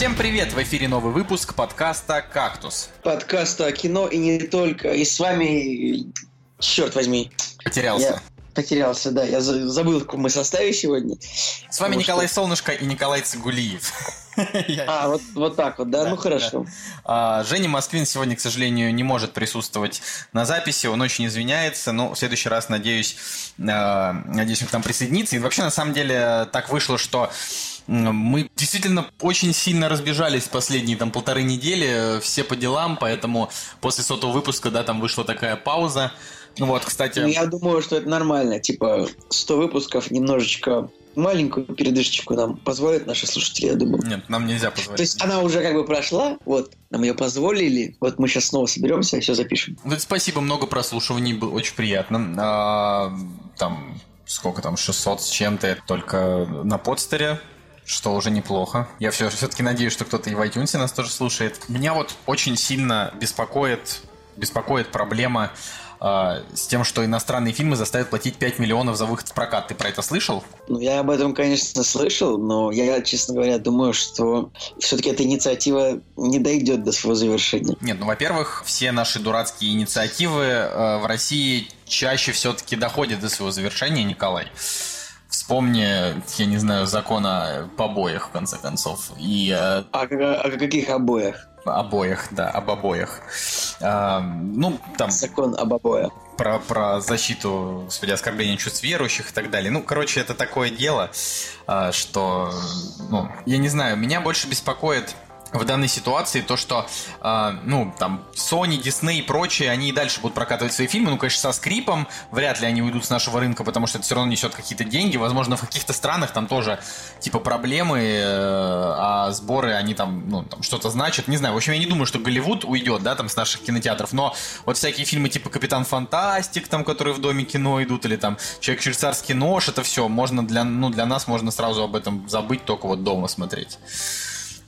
Всем привет! В эфире новый выпуск подкаста «Кактус». Подкаста о кино и не только. И с вами, черт возьми, Потерялся. я потерялся, да. Я за- забыл, в каком мы составе сегодня. С вами Николай что- Солнышко и Николай Цигулиев. А, вот, вот так вот, да? Да, ну хорошо. А, Женя Москвин сегодня, к сожалению, не может присутствовать на записи, он очень извиняется, но в следующий раз, надеюсь, а, надеюсь, он к нам присоединится. И вообще, на самом деле, так вышло, что мы действительно очень сильно разбежались последние там полторы недели, э, все по делам, поэтому после сотого выпуска, да, там вышла такая пауза. Ну вот, кстати... Ну, я думаю, что это нормально. Типа, 100 выпусков немножечко маленькую передышечку нам позволят наши слушатели, я думаю. Нет, нам нельзя позволить. То есть она уже как бы прошла, вот, нам ее позволили, вот мы сейчас снова соберемся и все запишем. Ну, спасибо, много прослушиваний, было очень приятно. А, там, сколько там, 600 с чем-то, только на подстере, что уже неплохо. Я все, все-таки надеюсь, что кто-то и в iTunes нас тоже слушает. Меня вот очень сильно беспокоит, беспокоит проблема а, с тем, что иностранные фильмы заставят платить 5 миллионов за выход в прокат. Ты про это слышал? Ну, я об этом, конечно, слышал, но я, честно говоря, думаю, что все-таки эта инициатива не дойдет до своего завершения. Нет, ну, во-первых, все наши дурацкие инициативы э, в России чаще все-таки доходят до своего завершения, Николай. Вспомни, я не знаю, закон о побоях, в конце концов. И э, как- о каких обоях? обоях, да, об обоях. А, ну, там, Закон об обоях. про, про защиту, господи, оскорбления чувств верующих и так далее. Ну, короче, это такое дело, а, что, ну, я не знаю, меня больше беспокоит в данной ситуации то, что, а, ну, там, Sony, Disney и прочие, они и дальше будут прокатывать свои фильмы, ну, конечно, со скрипом, вряд ли они уйдут с нашего рынка, потому что это все равно несет какие-то деньги, возможно, в каких-то странах там тоже, типа, проблемы, э, а сборы, они там, ну, там что-то значат, не знаю, в общем, я не думаю, что Голливуд уйдет, да, там, с наших кинотеатров, но вот всякие фильмы типа Капитан Фантастик, там, которые в Доме кино идут, или там Человек швейцарский нож, это все, можно для, ну, для нас можно сразу об этом забыть, только вот дома смотреть.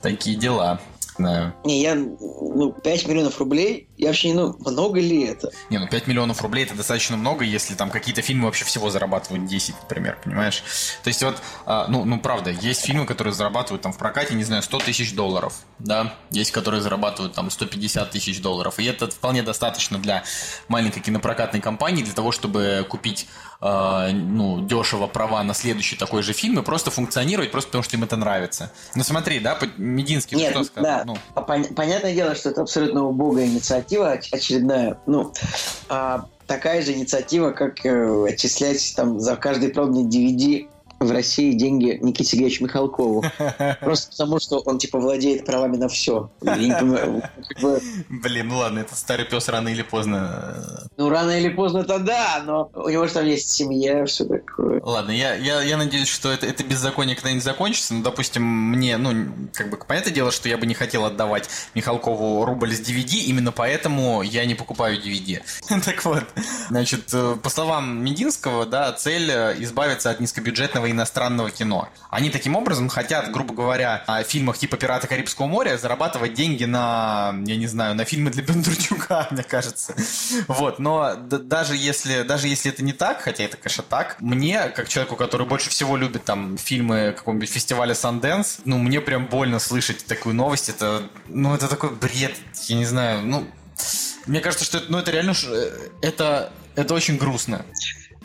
Такие дела. Знаю. Не, я, ну, 5 миллионов рублей, я вообще ну, много ли это? Не, ну 5 миллионов рублей это достаточно много, если там какие-то фильмы вообще всего зарабатывают 10, например, понимаешь? То есть вот, а, ну, ну правда, есть фильмы, которые зарабатывают там в прокате, не знаю, 100 тысяч долларов, да, есть, которые зарабатывают там 150 тысяч долларов, и это вполне достаточно для маленькой кинопрокатной компании для того, чтобы купить а, ну, дешево права на следующий такой же фильм и просто функционировать, просто потому что им это нравится. Ну смотри, да, Мединский Нет, что сказал? да, Ну, А пон- понятное дело, что это абсолютно убогая инициатива, оч- очередная. Ну, а, такая же инициатива, как э, отчислять там за каждый проданный DVD в России деньги Никите Сергеевичу Михалкову. Просто потому, что он, типа, владеет правами на все. Блин, ну ладно, это старый пес рано или поздно ну, рано или поздно это да, но у него же там есть семья, все такое. Ладно, я, я, я надеюсь, что это, это беззаконие когда-нибудь закончится. Ну, допустим, мне, ну, как бы, понятное дело, что я бы не хотел отдавать Михалкову рубль с DVD, именно поэтому я не покупаю DVD. Так вот, значит, э, по словам Мединского, да, цель э, избавиться от низкобюджетного иностранного кино. Они таким образом хотят, грубо говоря, о фильмах типа «Пираты Карибского моря» зарабатывать деньги на, я не знаю, на фильмы для Бондарчука, мне кажется. Вот, но даже если, даже если это не так, хотя это, конечно, так, мне, как человеку, который больше всего любит там фильмы какого-нибудь фестиваля Sundance, ну, мне прям больно слышать такую новость. Это, ну, это такой бред, я не знаю, ну... Мне кажется, что это, ну, это реально, э, это, это очень грустно.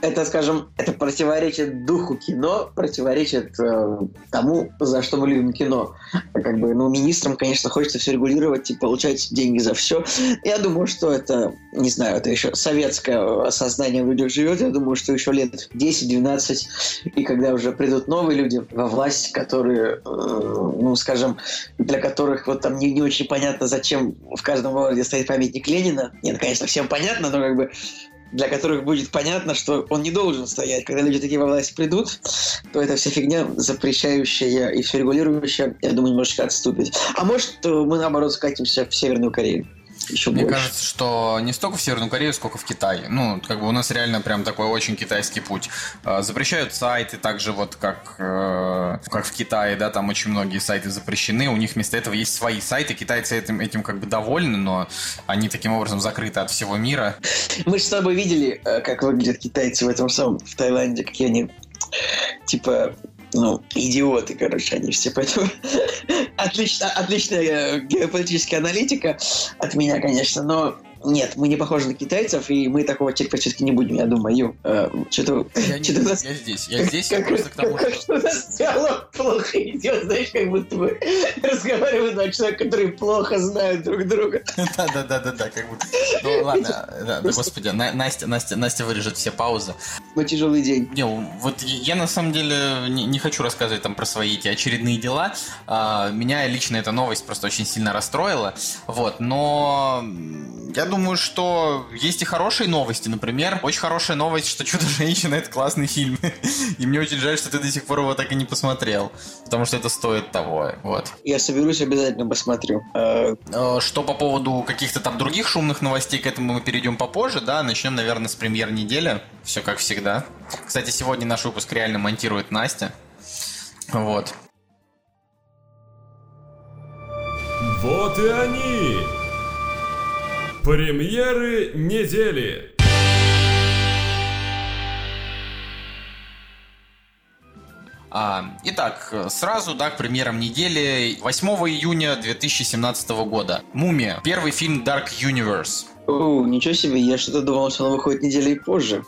Это, скажем, это противоречит духу кино, противоречит э, тому, за что мы любим кино. Как бы, ну, министрам, конечно, хочется все регулировать и получать деньги за все. Я думаю, что это, не знаю, это еще советское осознание в людях живет. Я думаю, что еще лет 10-12, и когда уже придут новые люди во власть, которые, э, ну, скажем, для которых вот там не, не очень понятно, зачем в каждом городе стоит памятник Ленина. Нет, конечно, всем понятно, но как бы для которых будет понятно, что он не должен стоять. Когда люди такие во власть придут, то эта вся фигня, запрещающая и все регулирующая, я думаю, немножечко отступит. А может, э, мы, наоборот, скатимся в Северную Корею. Еще Мне больше. кажется, что не столько в Северную Корею, сколько в Китай. Ну, как бы у нас реально прям такой очень китайский путь. Э, Запрещают сайты, также вот как, э, как в Китае, да, там очень многие сайты запрещены. У них вместо этого есть свои сайты. Китайцы этим, этим как бы довольны, но они таким образом закрыты от всего мира. Мы же с тобой видели, э, как выглядят китайцы в этом самом, в Таиланде, какие они, типа, ну, идиоты, короче, они все, поэтому отлично, отличная геополитическая аналитика от меня, конечно, но нет, мы не похожи на китайцев, и мы такого терпеть все-таки не будем, я думаю. Э, что-то... Я, что нас... я здесь, я здесь, я просто к тому, что... Как у нас диалог плохо идет, знаешь, как будто бы разговаривают два человека, которые плохо знают друг друга. Да-да-да-да, как будто... Ну ладно, да, господи, Настя, Настя, Настя вырежет все паузы. Но тяжелый день. Не, вот я на самом деле не, не хочу рассказывать там про свои эти очередные дела. А, меня лично эта новость просто очень сильно расстроила. Вот, но я думаю, что есть и хорошие новости. Например, очень хорошая новость, что «Чудо-женщина» — это классный фильм. И мне очень жаль, что ты до сих пор его так и не посмотрел. Потому что это стоит того. Вот. Я соберусь, обязательно посмотрю. Э, э, что по поводу каких-то там других шумных новостей, к этому мы перейдем попозже, да? Начнем, наверное, с премьер недели. Все как всегда. Кстати, сегодня наш выпуск реально монтирует Настя. Вот. Вот и они! Премьеры недели. А, итак, сразу, да, к премьерам недели. 8 июня 2017 года. «Мумия». Первый фильм Dark Universe. О, ничего себе, я что-то думал, что он выходит недели позже.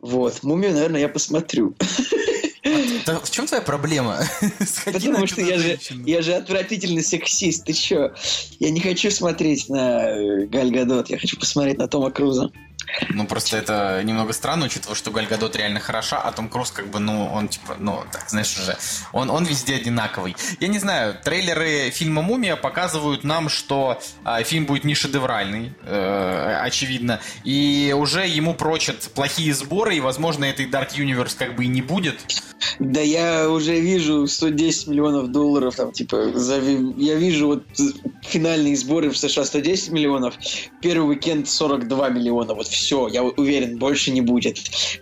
Вот, «Мумию», наверное, я посмотрю. Да в чем твоя проблема? Потому что я же, я же отвратительный сексист, ты чё? Я не хочу смотреть на э, Галь Гадот, я хочу посмотреть на Тома Круза. Ну, просто это немного странно, учитывая, что Галь Гадот реально хороша, а Том Круз как бы, ну, он типа, ну, так, знаешь уже, он, он везде одинаковый. Я не знаю, трейлеры фильма «Мумия» показывают нам, что э, фильм будет не шедевральный, э, очевидно, и уже ему прочат плохие сборы, и, возможно, этой Dark Universe как бы и не будет. Да я уже вижу 110 миллионов долларов, там, типа, за, я вижу вот финальные сборы в США 110 миллионов, первый уикенд 42 миллиона, вот все, я уверен, больше не будет.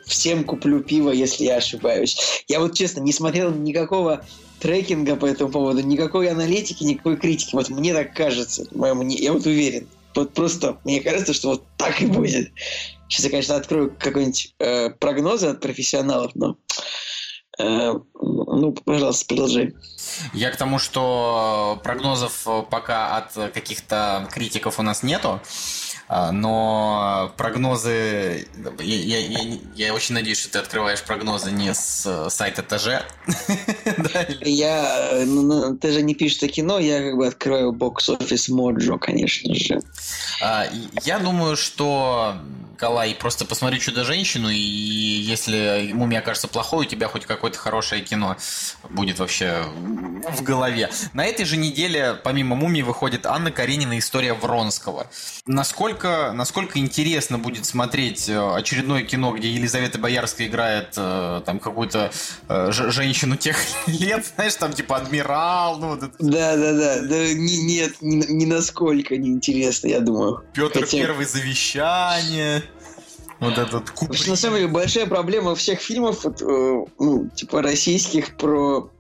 Всем куплю пиво, если я ошибаюсь. Я вот честно не смотрел никакого трекинга по этому поводу, никакой аналитики, никакой критики. Вот мне так кажется, я вот уверен. Вот просто мне кажется, что вот так и будет. Сейчас я, конечно, открою какой-нибудь э, прогнозы от профессионалов, но ну, пожалуйста, продолжай. Я к тому, что прогнозов пока от каких-то критиков у нас нету. А, но прогнозы... Я, я, я очень надеюсь, что ты открываешь прогнозы не с сайта ТЖ. Я... Ну, ну, ТЖ не пишет о кино, я как бы открываю бокс-офис Моджо, конечно же. А, я думаю, что Калай, просто посмотри «Чудо-женщину», и если «Мумия» окажется плохой, у тебя хоть какое-то хорошее кино будет вообще в голове. На этой же неделе, помимо «Мумии», выходит Анна Каренина «История Вронского». Насколько, насколько интересно будет смотреть э, очередное кино, где Елизавета Боярская играет э, там какую-то э, женщину тех лет, знаешь, там типа адмирал, ну вот это. Да, да, да, да, не, нет, ни, ни насколько не интересно, я думаю. Петр Хотя... Первый завещание. Вот этот Куприн. На самом деле большая проблема всех фильмов, вот, э, ну, типа российских про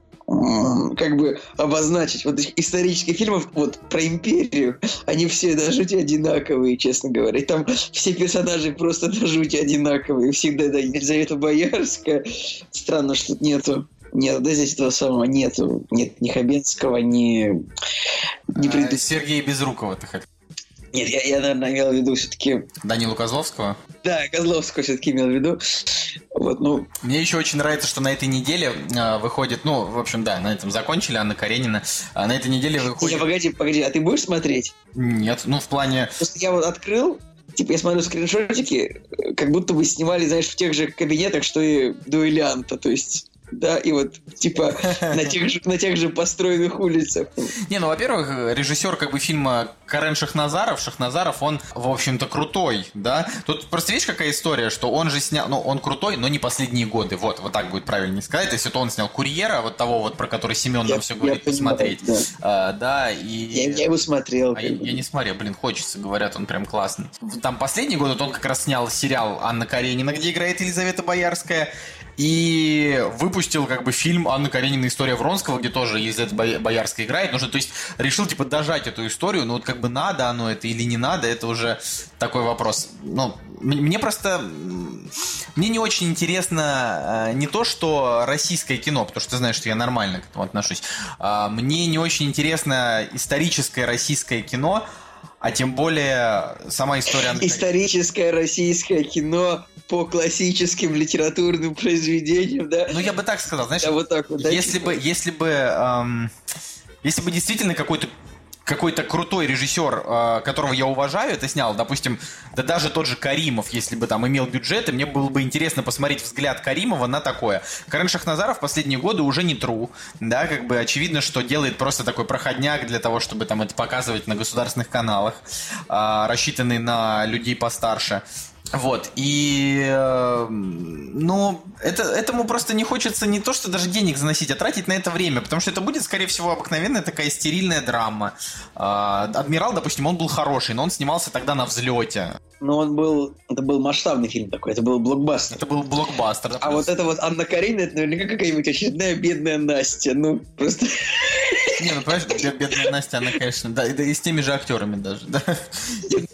как бы обозначить. Вот исторических фильмов вот про империю, они все до жути одинаковые, честно говоря. И там все персонажи просто до жути одинаковые. Всегда, да, Елизавета Боярская. Странно, что нету нет, да здесь этого самого нету. Нет ни Хабенского, ни... ни а, пред... Сергея Безрукова ты хотел. Нет, я, я, наверное, имел в виду все-таки... Данилу Козловского? Да, Козловского все-таки имел в виду. Вот, ну... Мне еще очень нравится, что на этой неделе э, выходит, ну, в общем, да, на этом закончили, Анна Каренина. А на этой неделе выходит... Не, погоди, погоди, а ты будешь смотреть? Нет, ну, в плане... Просто я вот открыл, типа, я смотрю скриншотики, как будто бы снимали, знаешь, в тех же кабинетах, что и дуэлянта, то есть да, и вот, типа, на тех же, на тех же построенных улицах. Не, ну, во-первых, режиссер как бы фильма Карен Шахназаров, Шахназаров, он, в общем-то, крутой, да. Тут просто видишь, какая история, что он же снял, ну, он крутой, но не последние годы, вот, вот так будет правильно сказать. Если то он снял «Курьера», вот того вот, про который Семен нам все говорит, посмотреть. Да. А, да, и... Я, я его смотрел. А я, я не смотрел, блин, хочется, говорят, он прям классный. Там последний год он как раз снял сериал Анна Каренина, где играет Елизавета Боярская, и выпустил как бы фильм Анны Каренина «История Вронского», где тоже Елизавета Боярская играет. Ну, что, то есть решил типа дожать эту историю, но вот как бы надо оно это или не надо, это уже такой вопрос. Ну, мне просто... Мне не очень интересно э, не то, что российское кино, потому что ты знаешь, что я нормально к этому отношусь. А, мне не очень интересно историческое российское кино, а тем более сама история... Историческое российское кино по классическим литературным произведениям, да? Ну, я бы так сказал, знаешь, да, вот так вот, да, если, типа... бы, если бы... Эм, если бы действительно какой-то какой-то крутой режиссер, э, которого я уважаю, это снял, допустим, да даже тот же Каримов, если бы там имел бюджет, и мне было бы интересно посмотреть взгляд Каримова на такое. Карен Шахназаров в последние годы уже не тру, да, как бы очевидно, что делает просто такой проходняк для того, чтобы там это показывать на государственных каналах, э, рассчитанный на людей постарше. Вот, и, э, ну, это, этому просто не хочется не то, что даже денег заносить, а тратить на это время, потому что это будет, скорее всего, обыкновенная такая стерильная драма. Э, Адмирал, допустим, он был хороший, но он снимался тогда на взлете. Но он был, это был масштабный фильм такой, это был блокбастер. Это был блокбастер. А вот это вот Анна Карина, это наверняка какая-нибудь очередная бедная Настя, ну, просто... Не, ну понимаешь, бедная Настя, она, конечно, да, и с теми же актерами даже, да.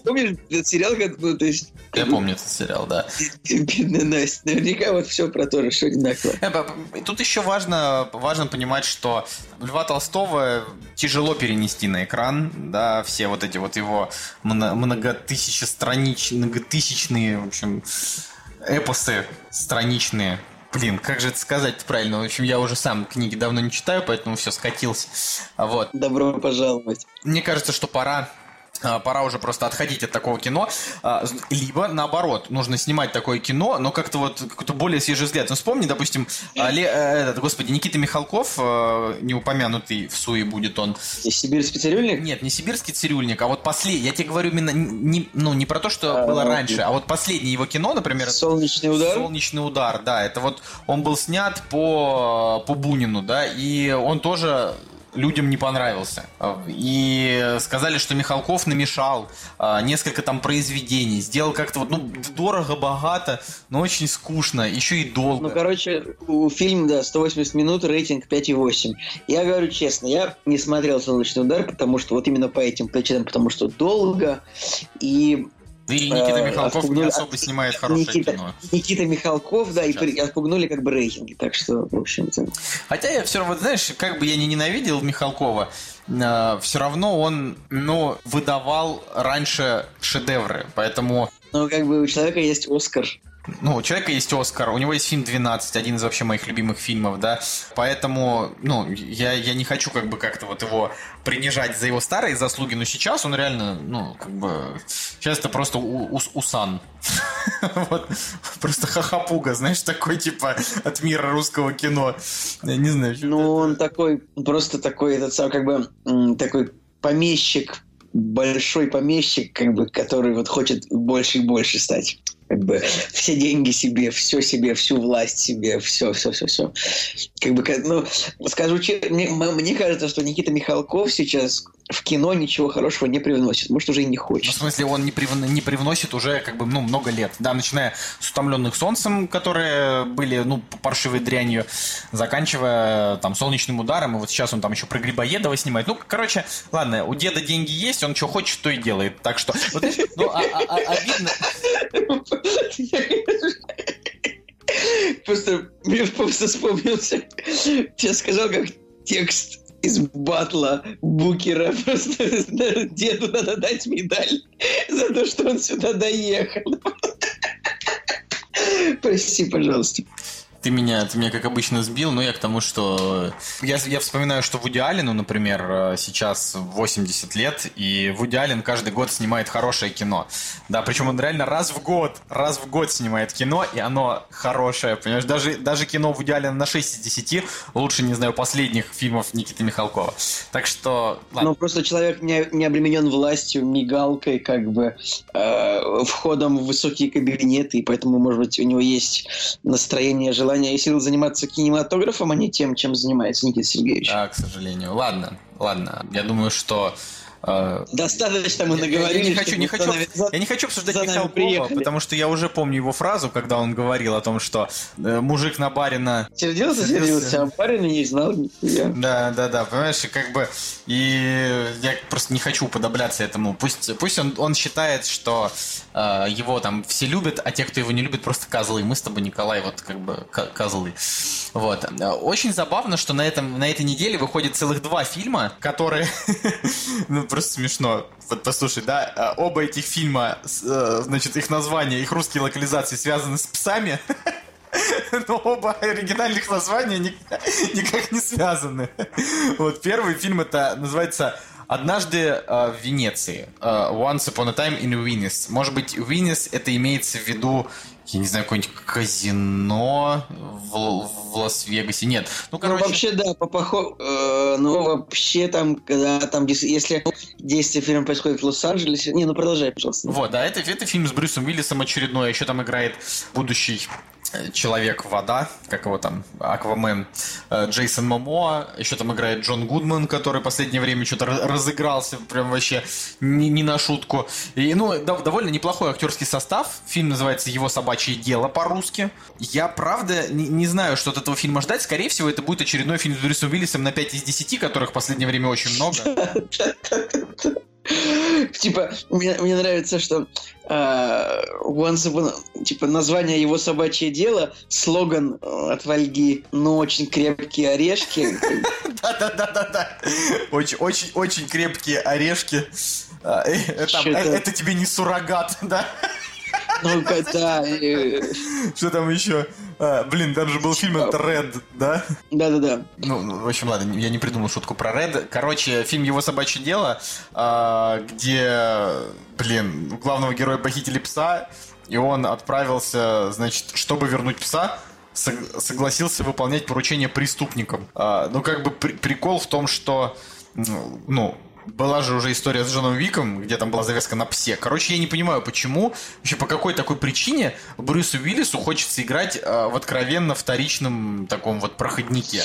Помнишь этот сериал, как, ну, то есть... Я помню этот сериал, да. Бедная Настя, наверняка вот все про то же, что одинаково. Э, тут еще важно, важно понимать, что Льва Толстого тяжело перенести на экран, да, все вот эти вот его многотысячестраничные, многотысячные, в общем, эпосы страничные, Блин, как же это сказать правильно? В общем, я уже сам книги давно не читаю, поэтому все скатился. Вот. Добро пожаловать. Мне кажется, что пора а, пора уже просто отходить от такого кино, а, либо наоборот, нужно снимать такое кино, но как-то вот какой-то более свежий взгляд. Ну, вспомни, допустим, Ле, э, этот, господи, Никита Михалков, э, не упомянутый в Суе будет он. Сибирский цирюльник? Нет, не сибирский цирюльник, а вот последний, я тебе говорю именно не, ну, не про то, что а, было ну, раньше, а вот последнее его кино, например... Солнечный удар? Солнечный удар, да, это вот он был снят по, по Бунину, да, и он тоже людям не понравился. И сказали, что Михалков намешал а, несколько там произведений, сделал как-то вот, ну, дорого, богато, но очень скучно, еще и долго. Ну, короче, у фильма, да, 180 минут, рейтинг 5,8. Я говорю честно, я не смотрел «Солнечный удар», потому что вот именно по этим причинам, потому что долго, и и Никита э, Михалков отпугнули, не особо снимает хорошее Никита, кино. Никита Михалков, да, Сейчас. и отпугнули как бы рейтинги, так что, в общем-то... Хотя я все равно, знаешь, как бы я не ненавидел Михалкова, э, все равно он, ну, выдавал раньше шедевры, поэтому... Ну, как бы у человека есть Оскар ну, у человека есть Оскар, у него есть фильм «12», один из вообще моих любимых фильмов, да, поэтому, ну, я, я не хочу как бы как-то вот его принижать за его старые заслуги, но сейчас он реально, ну, как бы, сейчас это просто у, у, усан. Вот, просто хахапуга, знаешь, такой, типа, от мира русского кино. Я не знаю. Ну, он такой, просто такой, этот сам, как бы, такой помещик, большой помещик, как бы, который вот хочет больше и больше стать как бы все деньги себе, все себе, всю власть себе, все, все, все, все. Как бы, ну, скажу, мне, мне кажется, что Никита Михалков сейчас в кино ничего хорошего не привносит. Может, уже и не хочет. Ну, в смысле, он не, прив... не привносит уже как бы, ну, много лет. Да, начиная с «Утомленных солнцем», которые были, ну, паршивой дрянью, заканчивая там «Солнечным ударом», и вот сейчас он там еще про Грибоедова снимает. Ну, короче, ладно, у деда деньги есть, он что хочет, то и делает. Так что, вот, ну, а, а, а, обидно... Просто, мне просто вспомнился. Я сказал, как текст из батла Букера. Просто деду надо дать медаль за то, что он сюда доехал. Прости, пожалуйста. Ты меня, ты меня, как обычно, сбил, но я к тому, что... Я, я вспоминаю, что Вуди Аллену, например, э, сейчас 80 лет, и Вуди Аллен каждый год снимает хорошее кино. Да, причем он реально раз в год, раз в год снимает кино, и оно хорошее, понимаешь? Даже, даже кино Вуди Аллена на 6 из 10 лучше, не знаю, последних фильмов Никиты Михалкова. Так что... Ну, просто человек не, не обременен властью, мигалкой, как бы, э, входом в высокие кабинеты, и поэтому, может быть, у него есть настроение, желание желание и сил заниматься кинематографом, а не тем, чем занимается Никита Сергеевич. Да, к сожалению. Ладно, ладно. Я думаю, что Достаточно мы я- наговорили. Я, не хочу, не хочу, за я не хочу обсуждать Михалкова, приехали. потому что я уже помню его фразу, когда он говорил о том, что э, мужик на барина Сердился, Сердился. а и не знал нихуя. Да, да, да, понимаешь, и как бы и я просто не хочу уподобляться этому. Пусть, пусть он, он считает, что э, его там все любят, а те, кто его не любит, просто козлы. Мы с тобой, Николай, вот как бы ко- козлы. Вот. Очень забавно, что на, этом, на этой неделе выходит целых два фильма, которые... Просто смешно. Вот послушай, да, э, оба этих фильма, э, значит, их названия, их русские локализации связаны с псами. Но оба оригинальных названия ни- никак не связаны. Вот первый фильм это называется «Однажды э, в Венеции». Э, Once Upon a Time in Venice. Может быть, Венес это имеется в виду, я не знаю, какое-нибудь казино в, в Лас-Вегасе. Нет. Ну, Ну, короче... вообще, да, по похо- э, ну, вообще, там, когда там, если действие фильма происходит в Лос-Анджелесе... Не, ну, продолжай, пожалуйста. Вот, да, это, это фильм с Брюсом Уиллисом очередной. Еще там играет будущий э, Человек-вода, как его там, Аквамен, э, Джейсон Момоа, еще там играет Джон Гудман, который последнее время что-то разыгрался, прям вообще не, не на шутку. И, ну, дов- довольно неплохой актерский состав. Фильм называется «Его собачье дело» по-русски. Я, правда, не, не знаю, что от этого фильма ждать. Скорее всего, это будет очередной фильм с Брюсом Уиллисом на 5 из 10, которых в последнее время очень много. Типа, мне, мне нравится, что Once Upon- типа, название его собачье дело, слоган э, от Вальги, ну, очень крепкие орешки. Да-да-да-да-да. Очень, очень, очень крепкие орешки. А, э, Это тебе не суррогат, да? Ну, да, Что там еще? А, Блин, там же был фильм это Red, да? да-да-да. Ну, ну, в общем, ладно, я не придумал шутку про Red. Короче, фильм «Его собачье дело», а, где, блин, у главного героя похитили пса, и он отправился, значит, чтобы вернуть пса, сог- согласился выполнять поручение преступникам. А, ну, как бы при- прикол в том, что, ну, ну, была же уже история с Джоном Виком, где там была завязка на псе. Короче, я не понимаю, почему, вообще по какой такой причине Брюсу Уиллису хочется играть а, в откровенно вторичном таком вот проходнике.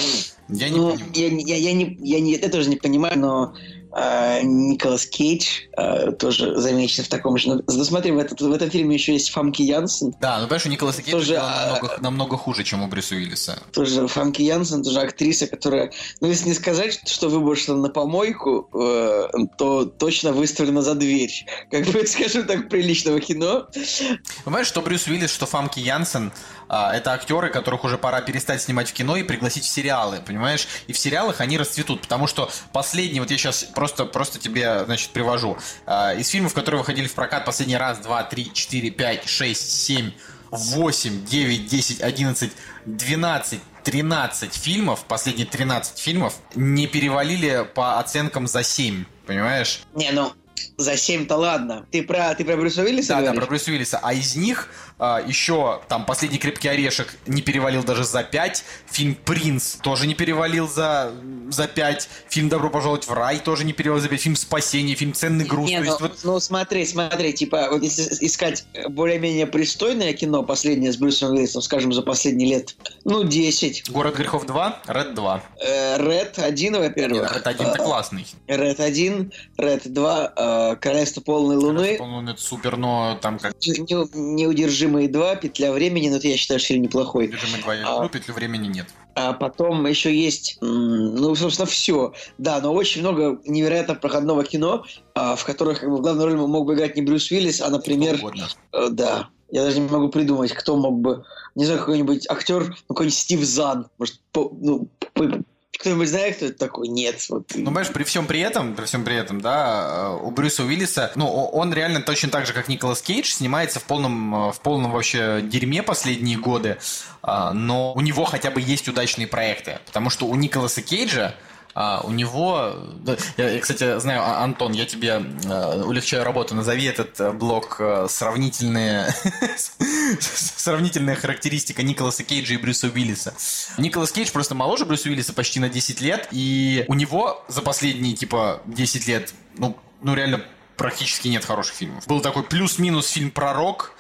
Я не Ну, понимаю. я, я, я не, я не, я тоже не понимаю, но э, Николас Кейдж э, тоже замечен в таком же. Ну, ну, смотри, в, этот, в этом фильме еще есть Фамки Янсен. Да, ну понимаешь, у Николаса Кейджа Тоже, а, намного, намного хуже, чем у Брюса Уиллиса. Тоже Фамки Янсен, тоже актриса, которая, ну, если не сказать, что выброшена на помойку, э, то точно выставлена за дверь. Как бы, скажем так, приличного кино. Понимаешь, что Брюс Уиллис, что Фамки Янсен, а, это актеры, которых уже пора перестать снимать в кино и пригласить в сериалы, понимаешь? И в сериалах они расцветут, потому что последний, вот я сейчас просто, просто тебе, значит, привожу, а, из фильмов, которые выходили в прокат последний раз, два, три, четыре, пять, шесть, семь, восемь, девять, десять, одиннадцать, двенадцать, 13 фильмов, последние 13 фильмов, не перевалили по оценкам за 7, понимаешь? Не, ну, за 7-то ладно. Ты про, ты про Брюса Уиллиса Да, да, говоришь? про Брюса Уиллиса. А из них а, еще там последний крепкий орешек не перевалил даже за 5. Фильм Принц тоже не перевалил за, за 5. Фильм Добро пожаловать в рай тоже не перевалил за 5. Фильм Спасение, фильм Ценный груз. Не, ну, есть вот ну, смотри, смотри, типа, вот если искать более-менее пристойное кино, последнее с Брюсом Уиллисом, скажем, за последние лет, ну, 10. Город грехов 2, Ред 2. Э, Red 1, во-первых. Ред 1 это классный. Red 1, Red 2, э, Королевство полной луны, Он это супер, но там как Не- Неудержимые 2, Петля времени, но это я считаю, что фильм неплохой. Движимый 2 я А. люблю, петлю времени нет. А потом еще есть, ну, собственно, все. Да, но очень много невероятно проходного кино, а, в которых как бы, в главной роли мог бы играть не Брюс Уиллис, а, например, э, да, я даже не могу придумать, кто мог бы, не знаю, какой-нибудь актер, ну, какой-нибудь Стив Зан, может, по- ну, по- кто-нибудь знает, кто это такой? Нет. Вот. Ну, понимаешь, при всем при этом, при всем при этом, да, э, у Брюса Уиллиса, ну, он реально точно так же, как Николас Кейдж, снимается в полном, э, в полном вообще дерьме последние годы, а, но у него хотя бы есть удачные проекты, потому что у Николаса Кейджа а, у него, я, я, кстати, знаю, А- Антон, я тебе э, улегчаю работу. Назови этот э, блок э, сравнительные, сравнительная характеристика Николаса Кейджа и Брюса Уиллиса. Николас Кейдж просто моложе Брюса Уиллиса почти на 10 лет, и у него за последние, типа, 10 лет, ну, ну реально практически нет хороших фильмов. Был такой плюс-минус фильм «Пророк»,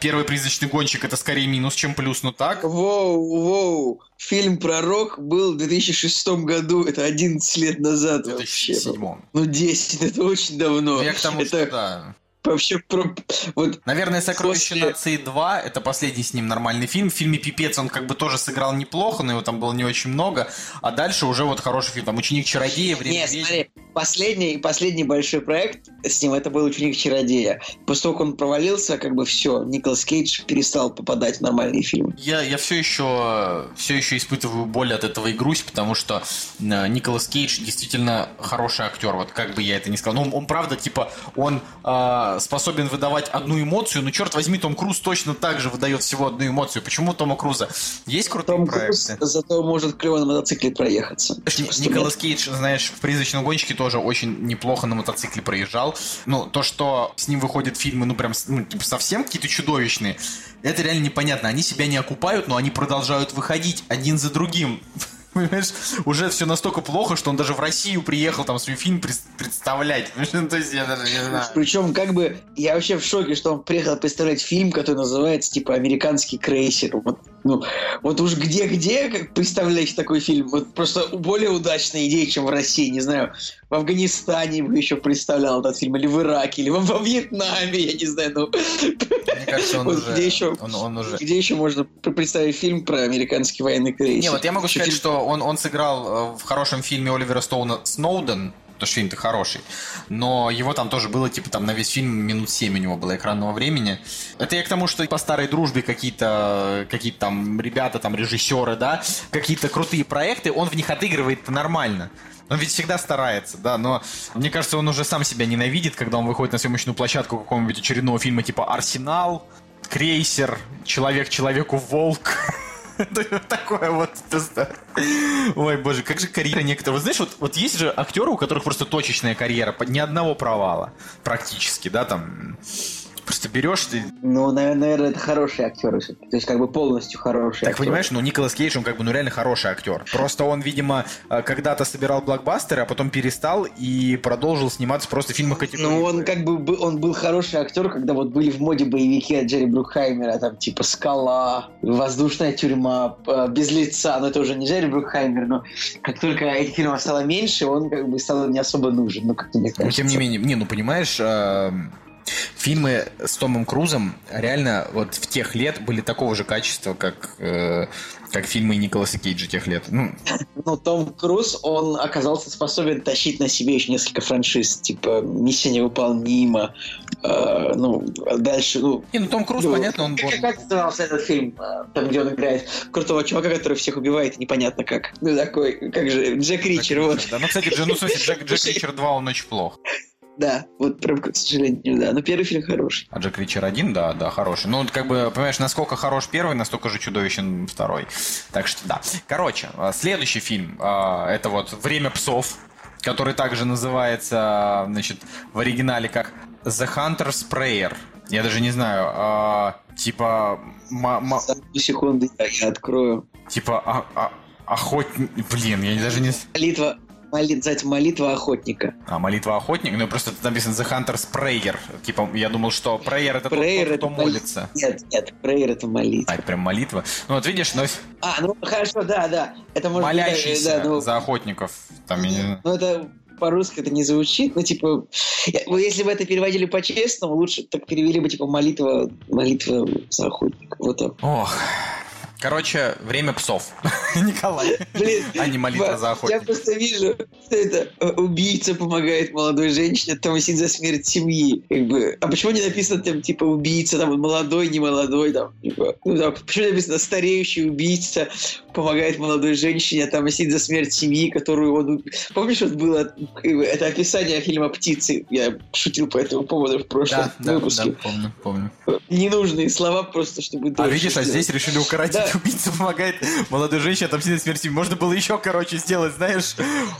первый призрачный гонщик это скорее минус, чем плюс, ну так. Воу, воу. Фильм «Пророк» был в 2006 году, это 11 лет назад В вообще. 2007. Ну, 10, это очень давно. Я к тому, это что да. вообще про... Вот Наверное, «Сокровище После- нации 2» это последний с ним нормальный фильм. В фильме «Пипец» он как бы тоже сыграл неплохо, но его там было не очень много. А дальше уже вот хороший фильм. Там «Ученик-чародея», «Время Нет, ведьм». смотри, последний, последний большой проект с ним это был ученик чародея. После того, как он провалился, как бы все, Николас Кейдж перестал попадать в нормальные фильмы. Я, я все еще все еще испытываю боль от этого и грусть, потому что э, Николас Кейдж действительно хороший актер, вот как бы я это ни сказал. Ну, он, он правда, типа, он э, способен выдавать одну эмоцию, но черт возьми, Том Круз точно так же выдает всего одну эмоцию. Почему Тома Круза есть крутые Том Круз проекты? зато может клево на мотоцикле проехаться. Знаешь, Ни- сто Николас. Кейдж, знаешь, в «Призрачном гонщике» тоже очень неплохо на мотоцикле проезжал. Ну, то, что с ним выходят фильмы, ну, прям, ну, типа, совсем какие-то чудовищные, это реально непонятно. Они себя не окупают, но они продолжают выходить один за другим. Понимаешь, уже все настолько плохо, что он даже в Россию приехал там свой фильм представлять. Ну, то есть я даже не знаю. Причем, как бы, я вообще в шоке, что он приехал представлять фильм, который называется, типа, «Американский крейсер». Вот, ну, вот уж где-где как представлять такой фильм? Вот просто более удачная идея, чем в России, не знаю, в Афганистане бы еще представлял этот фильм, или в Ираке, или во, во Вьетнаме, я не знаю, ну, Мне кажется, он Вот уже... где еще- Он, он уже... где еще можно пр- представить фильм про американский военный крейсер? Не, вот я могу сказать, фильм- что он, он сыграл э, в хорошем фильме Оливера Стоуна «Сноуден», потому что фильм-то хороший, но его там тоже было, типа, там на весь фильм минут 7 у него было экранного времени. Это я к тому, что по старой дружбе какие-то какие там ребята, там режиссеры, да, какие-то крутые проекты, он в них отыгрывает нормально. Он ведь всегда старается, да, но мне кажется, он уже сам себя ненавидит, когда он выходит на съемочную площадку какого-нибудь очередного фильма типа «Арсенал», «Крейсер», «Человек человеку волк». Такое вот просто. Ой, боже, как же карьера некоторых. Знаешь, вот, вот есть же актеры, у которых просто точечная карьера, ни одного провала практически, да, там. Просто берешь ты. Ну, наверное, это хорошие актеры. То есть, как бы полностью хорошие Так, актеры. понимаешь, ну Николас Кейдж, он как бы, ну реально хороший актер. Просто он, видимо, э, когда-то собирал блокбастеры, а потом перестал и продолжил сниматься просто в фильмах категории. Ну, он как бы был, он был хороший актер, когда вот были в моде боевики от Джерри Брукхаймера, там типа «Скала», «Воздушная тюрьма», э, «Без лица», но это уже не Джерри Брукхаймер, но как только этих фильмов стало меньше, он как бы стал не особо нужен, ну, как мне Но кажется. тем не менее, не, ну понимаешь, э, фильмы с Томом Крузом реально вот в тех лет были такого же качества, как, э, как фильмы Николаса Кейджа тех лет. Ну, Ну, Том Круз, он оказался способен тащить на себе еще несколько франшиз, типа «Миссия невыполнима», э, ну, дальше, ну, не, ну Том Круз, Ну, понятно, он... Как, как назывался этот фильм, э, там, где он играет крутого чувака, который всех убивает, непонятно как. Ну, такой, как же, Джек Ричер, вот. Да, ну, кстати, Джек, ну, в смысле, Джек, Джек Ричер 2, он очень плох. Да, вот прям, к сожалению, да. Но первый фильм хороший. А Джек Ричер 1, да, да, хороший. Ну, как бы, понимаешь, насколько хорош первый, настолько же чудовищен второй. Так что, да. Короче, а, следующий фильм, а, это вот «Время псов», который также называется, значит, в оригинале как «The Hunter's Prayer». Я даже не знаю, а, типа... ма- ма- секунду я, я открою. типа а, а- охотник... Блин, я даже не... Молитва, называется «Молитва охотника». А, молитва охотник? Ну, просто тут написано The Hunter's Prayer. Типа, я думал, что Prayer это Prayer тот, это кто мол- молится. Нет, нет, прейер это молитва. А, это прям молитва. Ну, вот видишь, но А, ну хорошо, да, да. Это может быть, молящийся да, ну, за охотников. Там, я не знаю. ну, это по-русски это не звучит, ну, типа, ну, если бы это переводили по-честному, лучше так перевели бы, типа, молитва, молитва за охотника. Вот так. Ох. Короче, время псов. Николай. Блин, А не молитва за Я охотника. просто вижу, что это э, убийца помогает молодой женщине отомстить за смерть семьи. Как бы. А почему не написано там, типа, убийца, там, молодой, не молодой, там, типа, ну, там, почему написано стареющий убийца помогает молодой женщине отомстить за смерть семьи, которую он... Помнишь, вот было как бы, это описание фильма «Птицы»? Я шутил по этому поводу в прошлом Да, да, выпуске. да, помню, помню. Ненужные слова просто, чтобы... А видишь, а здесь решили укоротить. Да. Убийца помогает молодой женщине отомстить семьи. Можно было еще, короче, сделать, знаешь.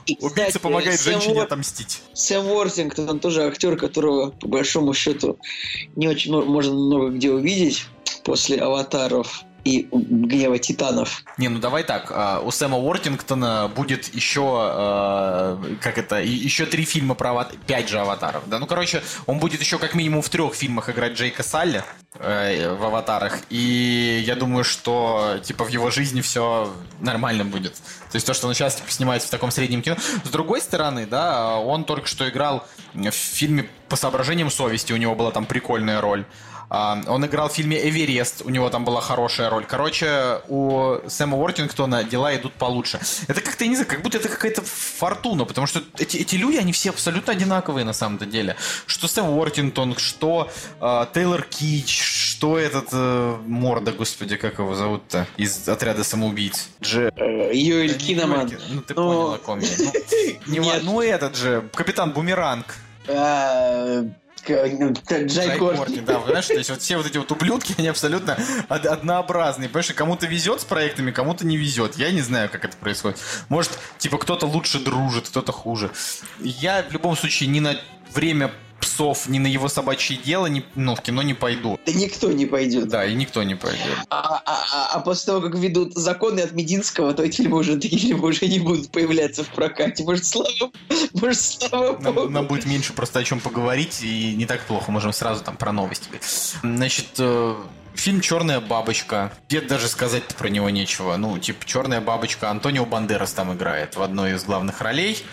И, Убийца кстати, помогает Сэм женщине Уор- отомстить. Сэм Уортингтон, он тоже актер, которого, по большому счету, не очень мо- можно много где увидеть после «Аватаров». И Гнева Титанов. Не, ну давай так. а, У Сэма Уортингтона будет еще, а, как это, еще три фильма про ават... пять же аватаров. Да, ну короче, он будет еще как минимум в трех фильмах играть Джейка Салли э, в аватарах. И я думаю, что типа в его жизни все нормально будет. То есть то, что он сейчас типа, снимается в таком среднем кино. С другой стороны, да, он только что играл в фильме по соображениям совести, у него была там прикольная роль. А, Он играл в фильме «Эверест», у него там была хорошая роль. Короче, у Сэма Уортингтона дела идут получше. Это как-то, не знаю, как будто это какая-то фортуна, потому что эти, эти люди, они все абсолютно одинаковые на самом-то деле. Что Сэм Уортингтон, что э, Тейлор Кич, что этот э, морда, господи, как его зовут-то, из отряда самоубийц. Дже... Э, Юэль Киноман. Ну, ты Ну, понял, о ком я. Ну, не ну, этот же, Капитан Бумеранг. Ну, Джай Джай. Кортни, да, понимаешь, то есть вот все вот эти вот ублюдки, они абсолютно од- однообразные, понимаешь, кому-то везет с проектами, кому-то не везет, я не знаю, как это происходит. Может, типа, кто-то лучше дружит, кто-то хуже. Я в любом случае ни на время псов, ни на его собачье дело, ни, ну, в кино не пойду. Да никто не пойдет. Да, и никто не пойдет. А, а- а- а после того, как ведут законы от Мединского, то эти фильмы уже, фильмы уже не будут появляться в прокате. Может, слава, может, слава Нам, богу. нам будет меньше просто о чем поговорить, и не так плохо, можем сразу там про новости. Значит, э, фильм «Черная бабочка». Где даже сказать про него нечего. Ну, типа, «Черная бабочка», Антонио Бандерас там играет в одной из главных ролей.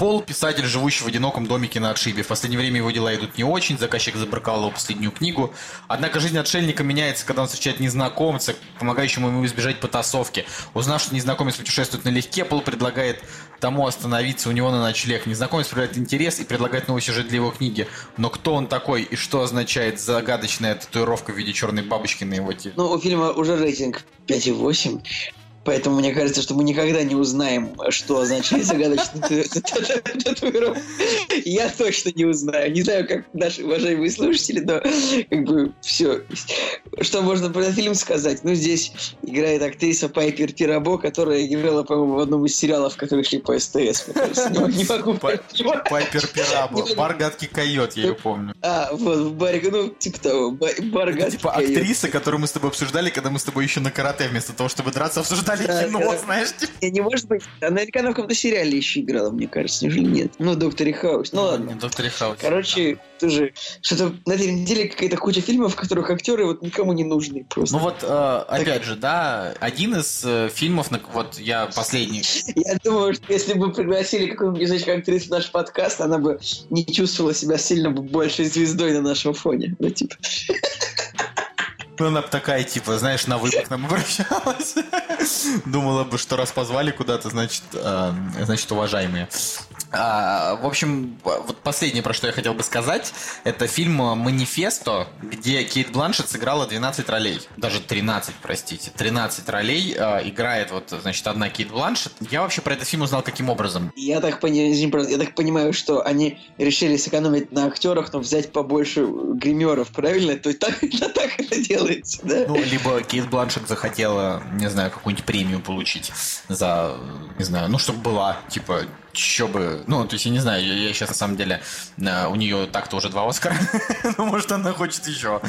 Пол – писатель, живущий в одиноком домике на отшибе. В последнее время его дела идут не очень, заказчик забракал его последнюю книгу. Однако жизнь отшельника меняется, когда он встречает незнакомца, помогающему ему избежать потасовки. Узнав, что незнакомец путешествует налегке, Пол предлагает тому остановиться у него на ночлег. Незнакомец проявляет интерес и предлагает новый сюжет для его книги. Но кто он такой и что означает загадочная татуировка в виде черной бабочки на его теле? Ну, у фильма уже рейтинг 5,8. Поэтому мне кажется, что мы никогда не узнаем, что означает загадочная тату- татуировка. Я точно не узнаю. Не знаю, как наши уважаемые слушатели, но как бы все. Что можно про этот фильм сказать? Ну, здесь играет актриса Пайпер Пирабо, которая играла, по-моему, в одном из сериалов, которые шли по СТС. Не могу. Пайпер Пирабо, бар гадкий койот, я ее помню. А, вот, в баре, ну, типа того, ба- бар Это гадкий типа актриса, которую мы с тобой обсуждали, когда мы с тобой еще на карате вместо того, чтобы драться, обсуждали Да, кино, знаешь? Не, может быть. Она наверняка она в каком-то сериале еще играла, мне кажется, неужели нет? Ну, Докторе Хаус. Ну, ладно. Не, Доктор Хаус. Короче, тоже что-то на этой неделе какая-то куча фильмов, в которых актеры вот никому не нужны просто. Ну вот, э, опять же, да, один из э, фильмов, на- вот я последний, Я думаю, что если бы пригласили какую-нибудь из этих актрис в наш подкаст, она бы не чувствовала себя сильно большей звездой на нашем фоне. Ну, типа. она такая, типа, знаешь, на выпуск нам обращалась. Думала бы, что раз позвали куда-то, значит, э, значит, уважаемые. А, в общем, вот последнее, про что я хотел бы сказать, это фильм «Манифесто», где Кейт Бланшет сыграла 12 ролей. Даже 13, простите. 13 ролей э, играет вот, значит, одна Кейт Бланшет. Я вообще про этот фильм узнал каким образом? Я так, пони- я так понимаю, что они решили сэкономить на актерах, но взять побольше гримеров, правильно? То есть так, так это делается, да? Ну, либо Кейт Бланшет захотела, не знаю, какую-нибудь премию получить за, не знаю, ну, чтобы была, типа, еще бы, ну, то есть, я не знаю, я, сейчас, на самом деле, э, у нее так-то уже два Оскара, ну, может, она хочет еще,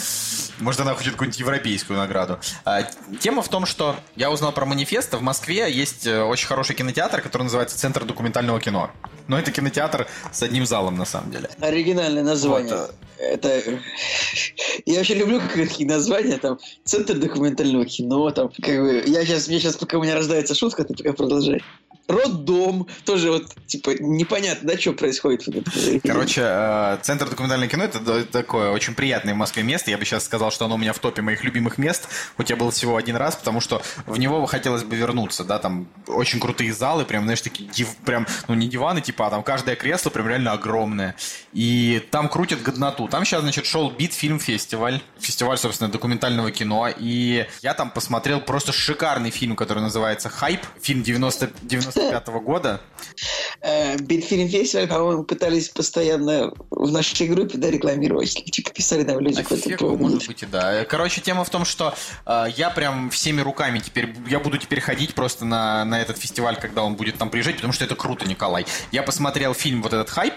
может, она хочет какую-нибудь европейскую награду. А, Тема в том, что я узнал про манифест, в Москве есть э, очень хороший кинотеатр, который называется Центр документального кино. Но это кинотеатр с одним залом, на самом деле. Оригинальное название. Вот, Это... Я вообще люблю какие названия, там, Центр документального кино, там, как бы... Я сейчас, мне сейчас, пока у меня рождается шутка, ты пока продолжай. Роддом, тоже вот, типа, непонятно, да, что происходит. Короче, э, Центр документального кино это такое очень приятное в Москве место. Я бы сейчас сказал, что оно у меня в топе моих любимых мест. Хоть я был всего один раз, потому что в него хотелось бы вернуться, да, там очень крутые залы, прям, знаешь, такие див- прям, ну не диваны, типа, а там каждое кресло прям реально огромное. И там крутят годноту. Там сейчас, значит, шел Бит фильм фестиваль, фестиваль, собственно, документального кино. И я там посмотрел просто шикарный фильм, который называется «Хайп», фильм 90 95 года. Э, Битфильм фестиваль, по-моему, пытались постоянно в нашей группе, да, рекламировать. Типа, писали там люди по этому поводу. может быть, и да. Короче, тема в том, что э, я прям всеми руками теперь, я буду теперь ходить просто на, на этот фестиваль, когда он будет там приезжать, потому что это круто, Николай. Я посмотрел фильм вот этот «Хайп»,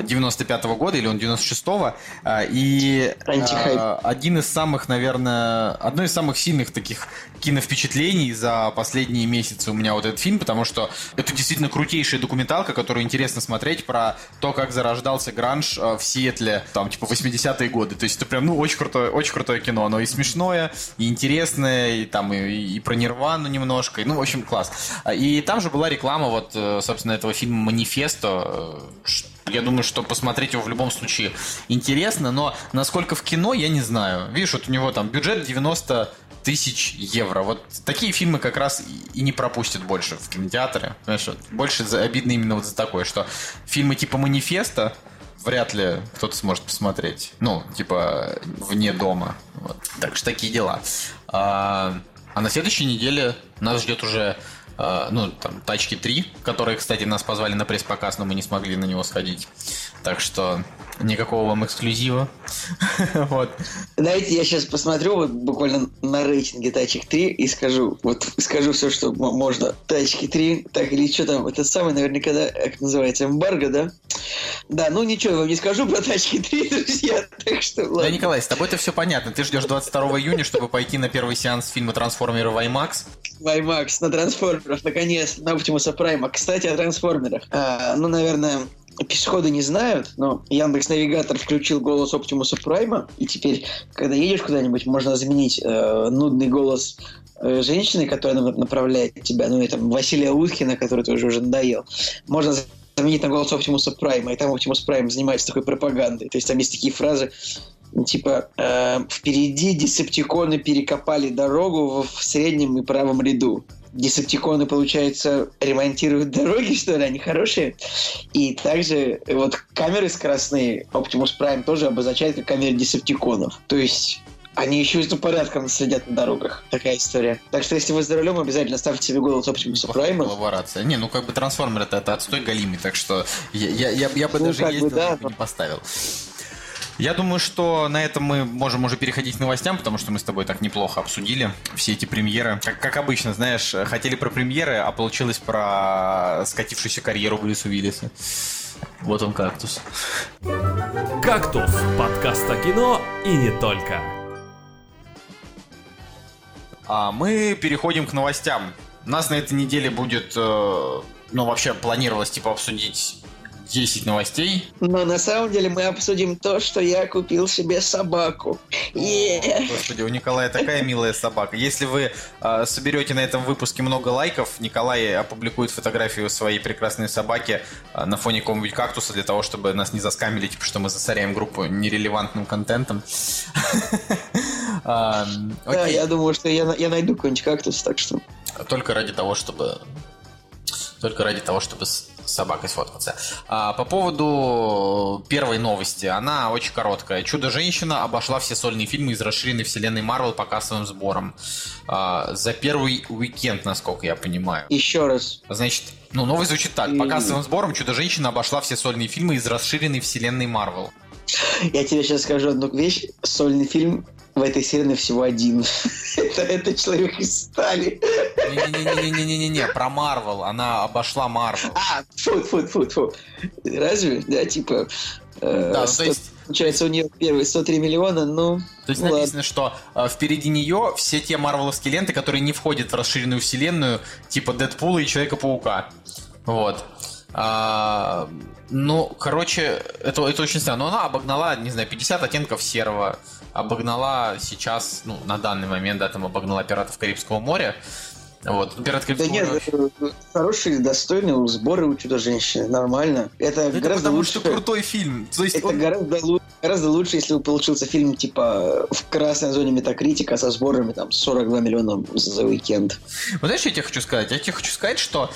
95 -го года, или он 96-го, а, и а, один из самых, наверное, одно из самых сильных таких киновпечатлений за последние месяцы у меня вот этот фильм, потому что это действительно крутейшая документалка, которую интересно смотреть про то, как зарождался гранж э, в Сиэтле, там, типа, 80-е годы. То есть это прям, ну, очень крутое, очень крутое кино. Оно и смешное, и интересное, и там, и, и про Нирвану немножко. И, ну, в общем, класс. И там же была реклама вот, э, собственно, этого фильма «Манифесто», э, я думаю, что посмотреть его в любом случае интересно, но насколько в кино, я не знаю. Видишь, вот у него там бюджет 90 тысяч евро. Вот такие фильмы как раз и- не пропустят больше в кинотеатре. Знаешь, вот больше за- обидно именно вот за такое, что фильмы типа «Манифеста» вряд ли кто-то сможет посмотреть. Ну, типа, вне дома. Вот. Так что такие дела. А, а на следующей неделе нас ждет уже а, ну, там, Тачки 3, которые, кстати, нас позвали на пресс-показ, но мы не смогли на него сходить. Так что никакого вам эксклюзива. Вот. Знаете, я сейчас посмотрю вот буквально на рейтинге тачек 3 и скажу, вот скажу все, что можно. Тачки 3, так или что там, это самый наверняка, да, как называется, эмбарго, да? Да, ну ничего я вам не скажу про тачки 3, друзья, так что Да, ладно. Николай, с тобой-то все понятно. Ты ждешь 22 июня, чтобы пойти на первый сеанс фильма «Трансформеры» в IMAX. Ваймакс на трансформерах, наконец, на Оптимуса Прайма. Кстати, о трансформерах. А, ну, наверное, пешеходы не знают, но Яндекс Навигатор включил голос Оптимуса Прайма, и теперь, когда едешь куда-нибудь, можно заменить э, нудный голос э, женщины, которая на- направляет тебя, ну, это Василия Уткина, который тоже уже надоел. Можно заменить на голос Оптимуса Прайма, и там Оптимус Прайм занимается такой пропагандой. То есть там есть такие фразы, типа э, впереди десептиконы перекопали дорогу в среднем и правом ряду. Десептиконы, получается, ремонтируют дороги, что ли, они хорошие. И также э, вот камеры скоростные Optimus Prime тоже обозначают как камеры десептиконов. То есть они еще и за порядком следят на дорогах. Такая история. Так что если вы за рулем, обязательно ставьте себе голос Optimus Prime. Коллаборация. Не, ну как бы трансформер это, это отстой галимый, так что я, я, я, я бы Ну, даже как бы ездил, да, бы но- не поставил. Я думаю, что на этом мы можем уже переходить к новостям, потому что мы с тобой так неплохо обсудили все эти премьеры. Как, как обычно, знаешь, хотели про премьеры, а получилось про скатившуюся карьеру Брюса Уиллиса. Вот он кактус. «Кактус» – подкаст о кино и не только. А мы переходим к новостям. У нас на этой неделе будет, э, ну вообще планировалось типа обсудить 10 новостей. Но на самом деле мы обсудим то, что я купил себе собаку. Е. Господи, у Николая такая милая собака. Если вы э, соберете на этом выпуске много лайков, Николай опубликует фотографию своей прекрасной собаки э, на фоне какого-нибудь кактуса для того, чтобы нас не заскамили, типа, что мы засоряем группу нерелевантным контентом. А, Да, я думаю, что я найду какой-нибудь кактус, так что... Только ради того, чтобы... Только ради того, чтобы с собакой сфоткаться. А, по поводу первой новости. Она очень короткая. Чудо-женщина обошла все сольные фильмы из расширенной вселенной Марвел по кассовым сборам. А, за первый уикенд, насколько я понимаю. Еще раз. Значит, ну, новость звучит так. По кассовым сборам Чудо-женщина обошла все сольные фильмы из расширенной вселенной Марвел. Я тебе сейчас скажу одну вещь. Сольный фильм в этой вселенной всего один. это, это человек из стали. Не-не-не-не-не-не-не, про Марвел. Она обошла Марвел. А, фу, фу, фу, фу. Разве? Да, типа... э, Да, ну, то сто- есть Получается, у нее первый 103 миллиона, ну... То есть ладно. написано, что э, впереди нее все те марвеловские ленты, которые не входят в расширенную вселенную, типа Дэдпула и Человека-паука. Вот. А, ну, короче, это, это очень странно. Но она обогнала, не знаю, 50 оттенков серого. Обогнала сейчас, ну, на данный момент, да, там обогнала Пиратов Карибского моря. Вот. Ну, Пираты Да Карибского нет, моря... это хорошие, достойные сборы у Чудо-женщины. Нормально. Это, Это гораздо потому лучше... что крутой фильм. То есть Это он- гораздо, гораздо лучше, если бы получился фильм типа в красной зоне метакритика со сборами там 42 миллиона за уикенд. Вот знаешь, что я тебе хочу сказать? Я тебе хочу сказать, что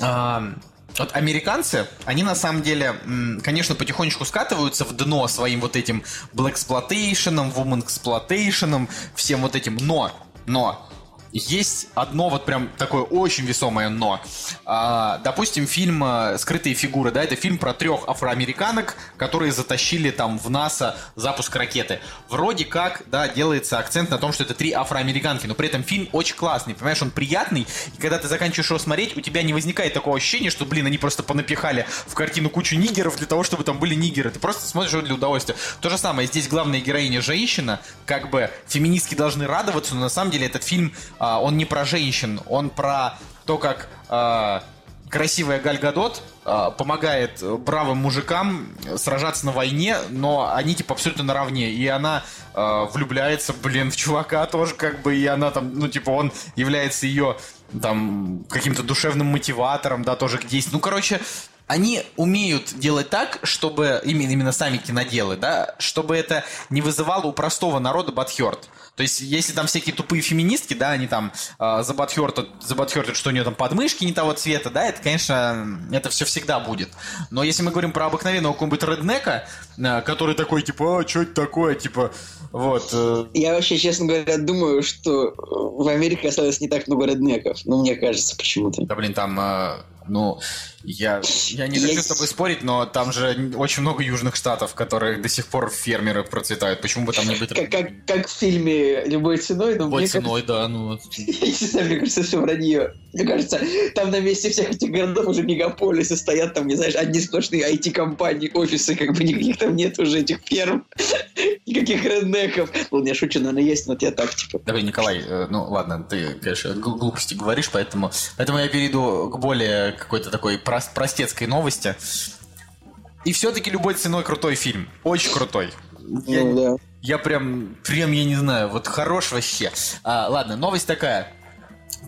а, вот американцы, они на самом деле, конечно, потихонечку скатываются в дно своим вот этим black exploitation, woman exploitation, всем вот этим, но, но есть одно вот прям такое очень весомое но. А, допустим, фильм э, «Скрытые фигуры», да, это фильм про трех афроамериканок, которые затащили там в НАСА запуск ракеты. Вроде как, да, делается акцент на том, что это три афроамериканки, но при этом фильм очень классный, понимаешь, он приятный, и когда ты заканчиваешь его смотреть, у тебя не возникает такого ощущения, что, блин, они просто понапихали в картину кучу нигеров для того, чтобы там были нигеры. Ты просто смотришь его для удовольствия. То же самое, здесь главная героиня женщина, как бы феминистки должны радоваться, но на самом деле этот фильм а, он не про женщин, он про то, как а, красивая Галь Гадот а, помогает бравым мужикам сражаться на войне, но они типа абсолютно наравне. И она а, влюбляется, блин, в чувака тоже как бы, и она там, ну типа он является ее там каким-то душевным мотиватором, да, тоже действию. Ну, короче, они умеют делать так, чтобы именно, именно сами киноделы, да, чтобы это не вызывало у простого народа батхерт. То есть, если там всякие тупые феминистки, да, они там э, забатхертят, забатхертят, что у нее там подмышки не того цвета, да, это, конечно, это все всегда будет. Но если мы говорим про обыкновенного какого-нибудь реднека, э, который такой, типа, а, что это такое, типа, вот. Э... Я вообще, честно говоря, думаю, что в Америке осталось не так много реднеков, ну, мне кажется, почему-то. Да, блин, там, э, ну, я, я не хочу с тобой спорить, но там же очень много южных штатов, которые до сих пор фермеры процветают. Почему бы там не быть... Как, как, как в фильме «Любой ценой», но Любой ценой, кажется, да, ну... Я не знаю, мне кажется, все вранье. Мне кажется, там на месте всех этих городов уже мегаполисы стоят, там, не знаешь, одни сплошные IT-компании, офисы, как бы никаких там нет уже этих ферм, никаких реднеков. Ладно, я шучу, наверное, есть, но я так, типа. Давай, Николай, э, ну ладно, ты, конечно, глупости говоришь, поэтому, поэтому я перейду к более какой-то такой прост, простецкой новости. И все-таки любой ценой крутой фильм. Очень крутой. Я, ну, да. я прям, прям, я не знаю, вот хорош вообще. А, ладно, новость такая.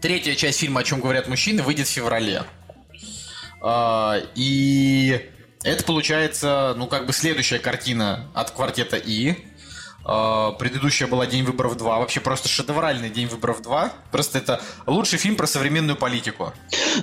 Третья часть фильма «О чем говорят мужчины» выйдет в феврале. А, и это получается, ну, как бы следующая картина от квартета И. Uh, предыдущая была День выборов 2. Вообще просто шедевральный День выборов 2. Просто это лучший фильм про современную политику.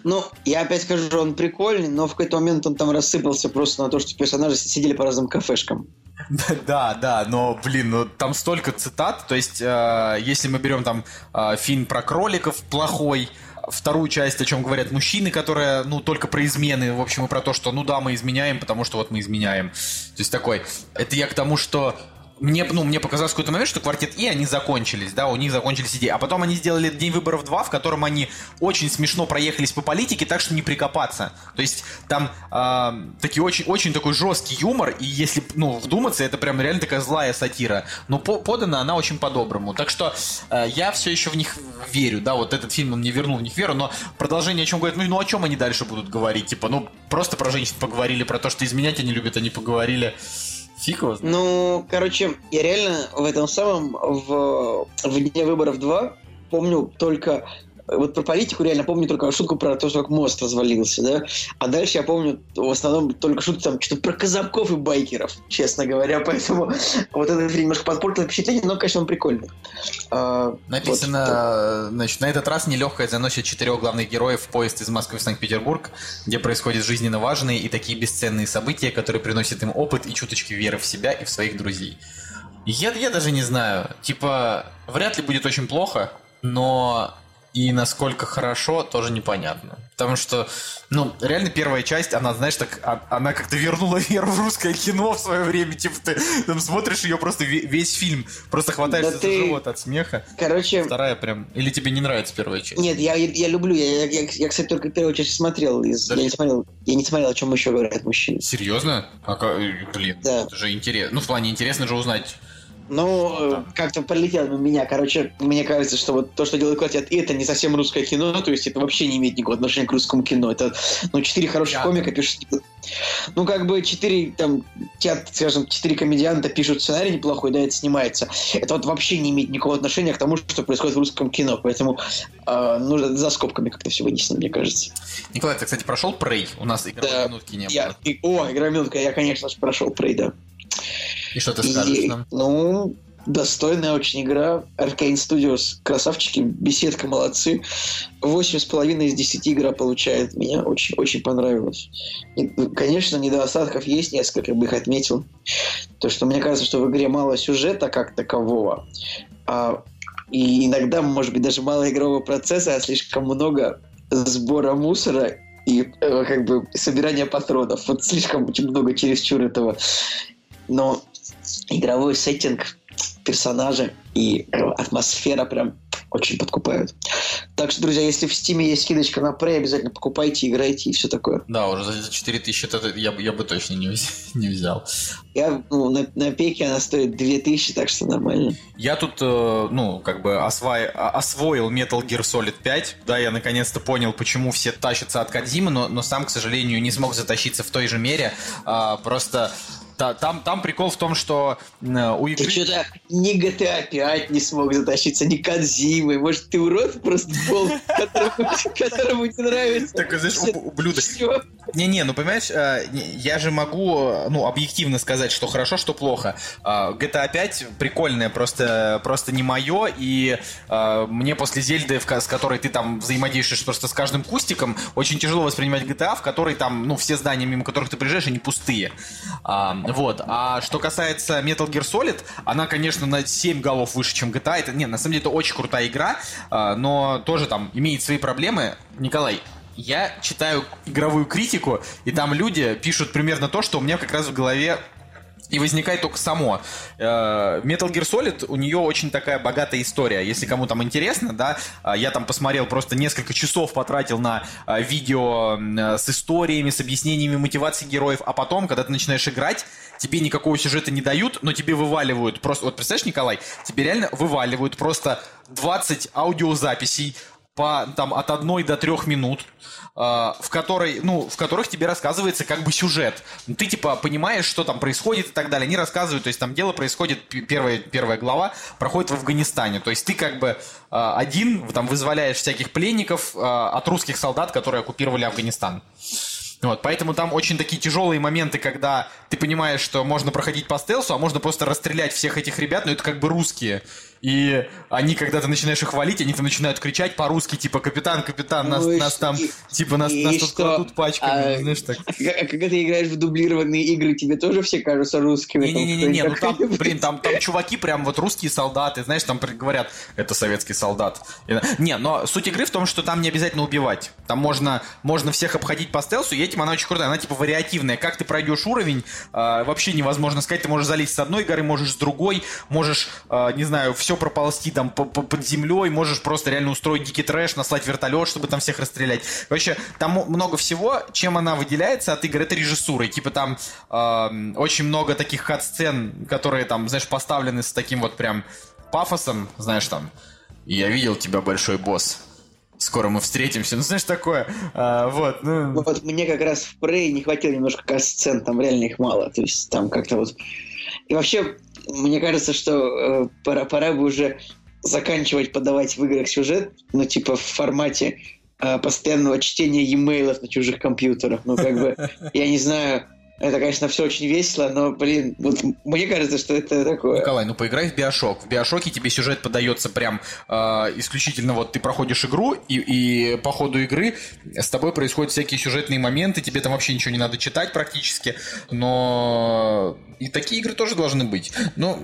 Ну, я опять скажу, он прикольный, но в какой-то момент он там рассыпался просто на то, что персонажи сидели по разным кафешкам. Да, да, но, блин, ну там столько цитат. То есть, э, если мы берем там э, фильм про кроликов плохой, вторую часть, о чем говорят мужчины, которая, ну, только про измены, в общем, и про то, что, ну да, мы изменяем, потому что вот мы изменяем. То есть такой, это я к тому, что мне, ну, мне показалось в какой-то момент, что квартет И, они закончились, да, у них закончились идеи. А потом они сделали День выборов 2, в котором они очень смешно проехались по политике, так что не прикопаться. То есть там э, такие очень, очень такой жесткий юмор, и если, ну, вдуматься, это прям реально такая злая сатира. Но по подана она очень по-доброму. Так что э, я все еще в них верю, да, вот этот фильм он мне вернул в них веру, но продолжение о чем говорят, ну, ну о чем они дальше будут говорить? Типа, ну, просто про женщин поговорили, про то, что изменять они любят, они поговорили. Фиг его знает. Ну, короче, я реально в этом самом, в, в Дне выборов 2 помню только вот про политику реально помню только шутку про то, что мост развалился, да. А дальше я помню в основном только шутки там что-то про казаков и байкеров, честно говоря. Поэтому вот фильм немножко подпортил впечатление, но, конечно, он прикольный. А, Написано, вот, значит, на этот раз нелегкая заносит четырех главных героев в поезд из Москвы в Санкт-Петербург, где происходят жизненно важные и такие бесценные события, которые приносят им опыт и чуточки веры в себя и в своих друзей. Я, я даже не знаю. Типа, вряд ли будет очень плохо, но и насколько хорошо, тоже непонятно. Потому что, ну, реально первая часть, она, знаешь, так, а, она как-то вернула веру в русское кино в свое время. Типа ты там смотришь ее просто весь фильм, просто хватаешься да за ты... живот от смеха. Короче... Вторая прям... Или тебе не нравится первая часть? Нет, я, я люблю. Я, я, я, кстати, только первую часть смотрел. Из... Да? Я, не смотрел я не смотрел, о чем еще говорят мужчины. Серьезно? А, блин, да. это же интересно. Ну, в плане интересно же узнать ну, да. как-то пролетело на меня. Короче, мне кажется, что вот то, что делает Квартет, это не совсем русское кино, то есть это вообще не имеет никакого отношения к русскому кино. Это, ну, четыре хороших Я... комика пишут... Ну, как бы четыре, там, театр, скажем, четыре комедианта пишут сценарий неплохой, да, это снимается. Это вот вообще не имеет никакого отношения к тому, что происходит в русском кино. Поэтому э, нужно за скобками как-то все вынесено, мне кажется. Николай, ты, кстати, прошел Prey? У нас игровой да. минутки не было. Я... О, игровая минутка, я, конечно же, прошел Prey, да. И что ты скажешь и, нам? Ну, достойная очень игра. Arcane Studios, красавчики, беседка, молодцы. Восемь с половиной из десяти игра получает. Меня очень, очень понравилось. И, конечно, недостатков есть несколько, бы их отметил. То, что мне кажется, что в игре мало сюжета как такового. А и иногда, может быть, даже мало игрового процесса, а слишком много сбора мусора и э, как бы собирания патронов. Вот слишком очень много чересчур этого. Но игровой сеттинг, персонажи и э, атмосфера прям очень подкупают. Так что, друзья, если в Стиме есть скидочка на Prey, обязательно покупайте, играйте и все такое. Да, уже за 4000 это я, я бы точно не, не взял. Я, ну, на, на пеке она стоит 2000, так что нормально. Я тут, э, ну, как бы освоил, освоил Metal Gear Solid 5. Да, я наконец-то понял, почему все тащатся от Кадзимы, но, но сам, к сожалению, не смог затащиться в той же мере. А, просто да, там, там прикол в том, что у игры... Ты что-то ни GTA 5 не смог затащиться, ни Кадзимы. Может, ты урод просто пол, которому не нравится. Так, знаешь, ублюдок. Не-не, ну понимаешь, э, я же могу, ну, объективно сказать, что хорошо, что плохо. Э, GTA 5 прикольная, просто, просто не мое, и мне после Зельды, с которой ты там взаимодействуешь просто с каждым кустиком, очень тяжело воспринимать GTA, в которой там, ну, все здания, мимо которых ты приезжаешь, они пустые. Вот. А что касается Metal Gear Solid, она, конечно, на 7 голов выше, чем GTA. Это, не, на самом деле, это очень крутая игра, а, но тоже там имеет свои проблемы. Николай, я читаю игровую критику, и там люди пишут примерно то, что у меня как раз в голове и возникает только само. Э, Metal Gear Solid, у нее очень такая богатая история. Если кому там интересно, да, э, я там посмотрел, просто несколько часов потратил на э, видео с историями, с объяснениями мотивации героев, а потом, когда ты начинаешь играть, тебе никакого сюжета не дают, но тебе вываливают просто... Вот представляешь, Николай, тебе реально вываливают просто 20 аудиозаписей по, там, от одной до трех минут, а, в которой, ну, в которых тебе рассказывается как бы сюжет. Ну, ты типа понимаешь, что там происходит и так далее. Они рассказывают, то есть там дело происходит, первая, первая глава проходит в Афганистане. То есть ты как бы а, один там вызволяешь всяких пленников а, от русских солдат, которые оккупировали Афганистан. Вот, поэтому там очень такие тяжелые моменты, когда ты понимаешь, что можно проходить по стелсу, а можно просто расстрелять всех этих ребят, но это как бы русские. И они, когда ты начинаешь их хвалить, они там начинают кричать по-русски, типа, капитан, капитан, нас, ну, нас там, и, типа, нас, нас тут кладут пачками, а, знаешь, так. А когда ты играешь в дублированные игры, тебе тоже все кажутся русскими? Не-не-не, ну там, блин, там, там чуваки прям вот русские солдаты, знаешь, там говорят, это советский солдат. Не, но суть игры в том, что там не обязательно убивать. Там можно, можно всех обходить по стелсу, и этим она очень крутая, она типа вариативная. Как ты пройдешь уровень, э, вообще невозможно сказать. Ты можешь залезть с одной горы, можешь с другой, можешь, э, не знаю, все все проползти там по -по под землей, можешь просто реально устроить дикий трэш, наслать вертолет, чтобы там всех расстрелять. Короче, там много всего, чем она выделяется от игры, это режиссурой. Типа там э, очень много таких кат-сцен, которые там, знаешь, поставлены с таким вот прям пафосом, знаешь, там, я видел тебя, большой босс, скоро мы встретимся. Ну, знаешь, такое. А, вот, ну... вот мне как раз в Prey не хватило немножко кат-сцен, там реально их мало. То есть там как-то вот... И вообще, мне кажется, что э, пора, пора бы уже заканчивать подавать в играх сюжет, ну, типа в формате э, постоянного чтения e-mailов на чужих компьютерах. Ну, как бы, я не знаю, это, конечно, все очень весело, но, блин, вот мне кажется, что это такое. Николай, ну поиграй в Биошок. В Биошоке тебе сюжет подается прям э, исключительно вот ты проходишь игру, и, и по ходу игры с тобой происходят всякие сюжетные моменты, тебе там вообще ничего не надо читать практически, но и такие игры тоже должны быть. Ну...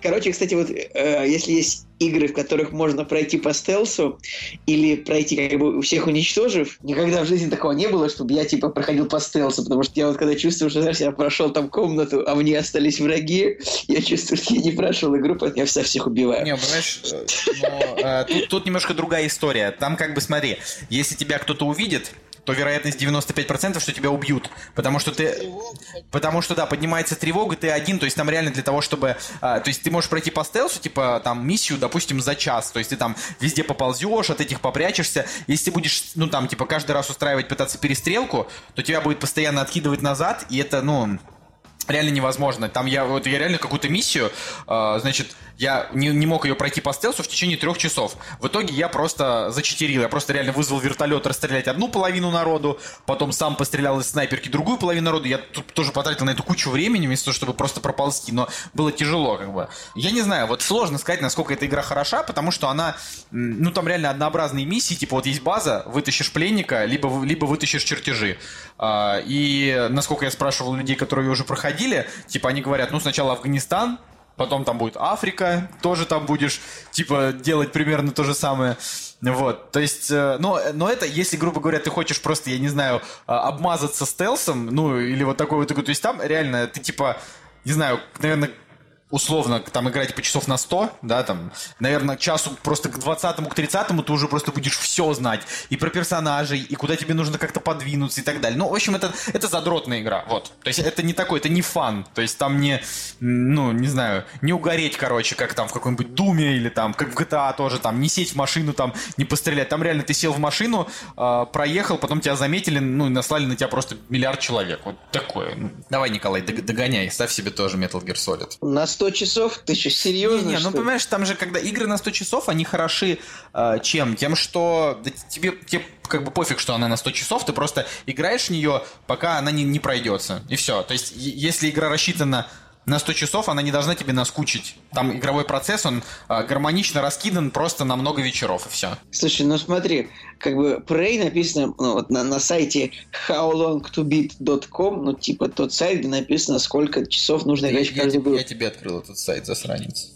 Короче, кстати, вот э, если есть игры, в которых можно пройти по стелсу или пройти как бы у всех уничтожив. Никогда в жизни такого не было, чтобы я типа проходил по стелсу, потому что я вот когда чувствую, знаешь, я прошел там комнату, а мне остались враги, я чувствую, что я не прошел игру, поэтому я всех всех убиваю. Не, понимаешь, э, но, э, тут, тут немножко другая история. Там как бы смотри, если тебя кто-то увидит, то вероятность 95%, что тебя убьют. Потому что ты... Потому что, да, поднимается тревога, ты один, то есть там реально для того, чтобы... А, то есть ты можешь пройти по стелсу, типа, там, миссию, допустим, за час. То есть ты там везде поползешь, от этих попрячешься. Если ты будешь, ну, там, типа, каждый раз устраивать, пытаться перестрелку, то тебя будет постоянно откидывать назад, и это, ну, реально невозможно. Там я, вот я реально какую-то миссию, э, значит, я не, не мог ее пройти по стелсу в течение трех часов. В итоге я просто зачетерил. Я просто реально вызвал вертолет расстрелять одну половину народу, потом сам пострелял из снайперки другую половину народу. Я тут тоже потратил на эту кучу времени, вместо того, чтобы просто проползти. Но было тяжело, как бы. Я не знаю, вот сложно сказать, насколько эта игра хороша, потому что она, ну, там реально однообразные миссии. Типа вот есть база, вытащишь пленника, либо, либо вытащишь чертежи. А, и насколько я спрашивал людей, которые уже проходили, типа они говорят, ну, сначала Афганистан, потом там будет Африка, тоже там будешь, типа, делать примерно то же самое. Вот, то есть, э, но, но это, если, грубо говоря, ты хочешь просто, я не знаю, а, обмазаться стелсом, ну, или вот такой вот, то есть там реально ты, типа, не знаю, наверное, условно там играть по часов на 100, да, там, наверное, часу просто к 20-му, к 30-му ты уже просто будешь все знать. И про персонажей, и куда тебе нужно как-то подвинуться и так далее. Ну, в общем, это, это задротная игра, вот. То есть это не такой, это не фан. То есть там не, ну, не знаю, не угореть, короче, как там в какой-нибудь Думе или там, как в GTA тоже, там, не сесть в машину, там, не пострелять. Там реально ты сел в машину, э, проехал, потом тебя заметили, ну, и наслали на тебя просто миллиард человек. Вот такое. Ну, давай, Николай, догоняй, ставь себе тоже Metal Gear Solid. На 100 часов? Ты что, серьезно? Не, не, ну понимаешь, там же, когда игры на 100 часов, они хороши э, чем? Тем, что да, тебе, тебе как бы пофиг, что она на 100 часов, ты просто играешь в нее, пока она не, не пройдется. И все. То есть, если игра рассчитана на 100 часов она не должна тебе наскучить. Там игровой процесс, он э, гармонично раскидан просто на много вечеров, и все. Слушай, ну смотри, как бы Prey написано ну, вот на, на сайте howlongtobeat.com, ну типа тот сайт, где написано, сколько часов нужно играть игру. Я тебе открыл этот сайт, засранец.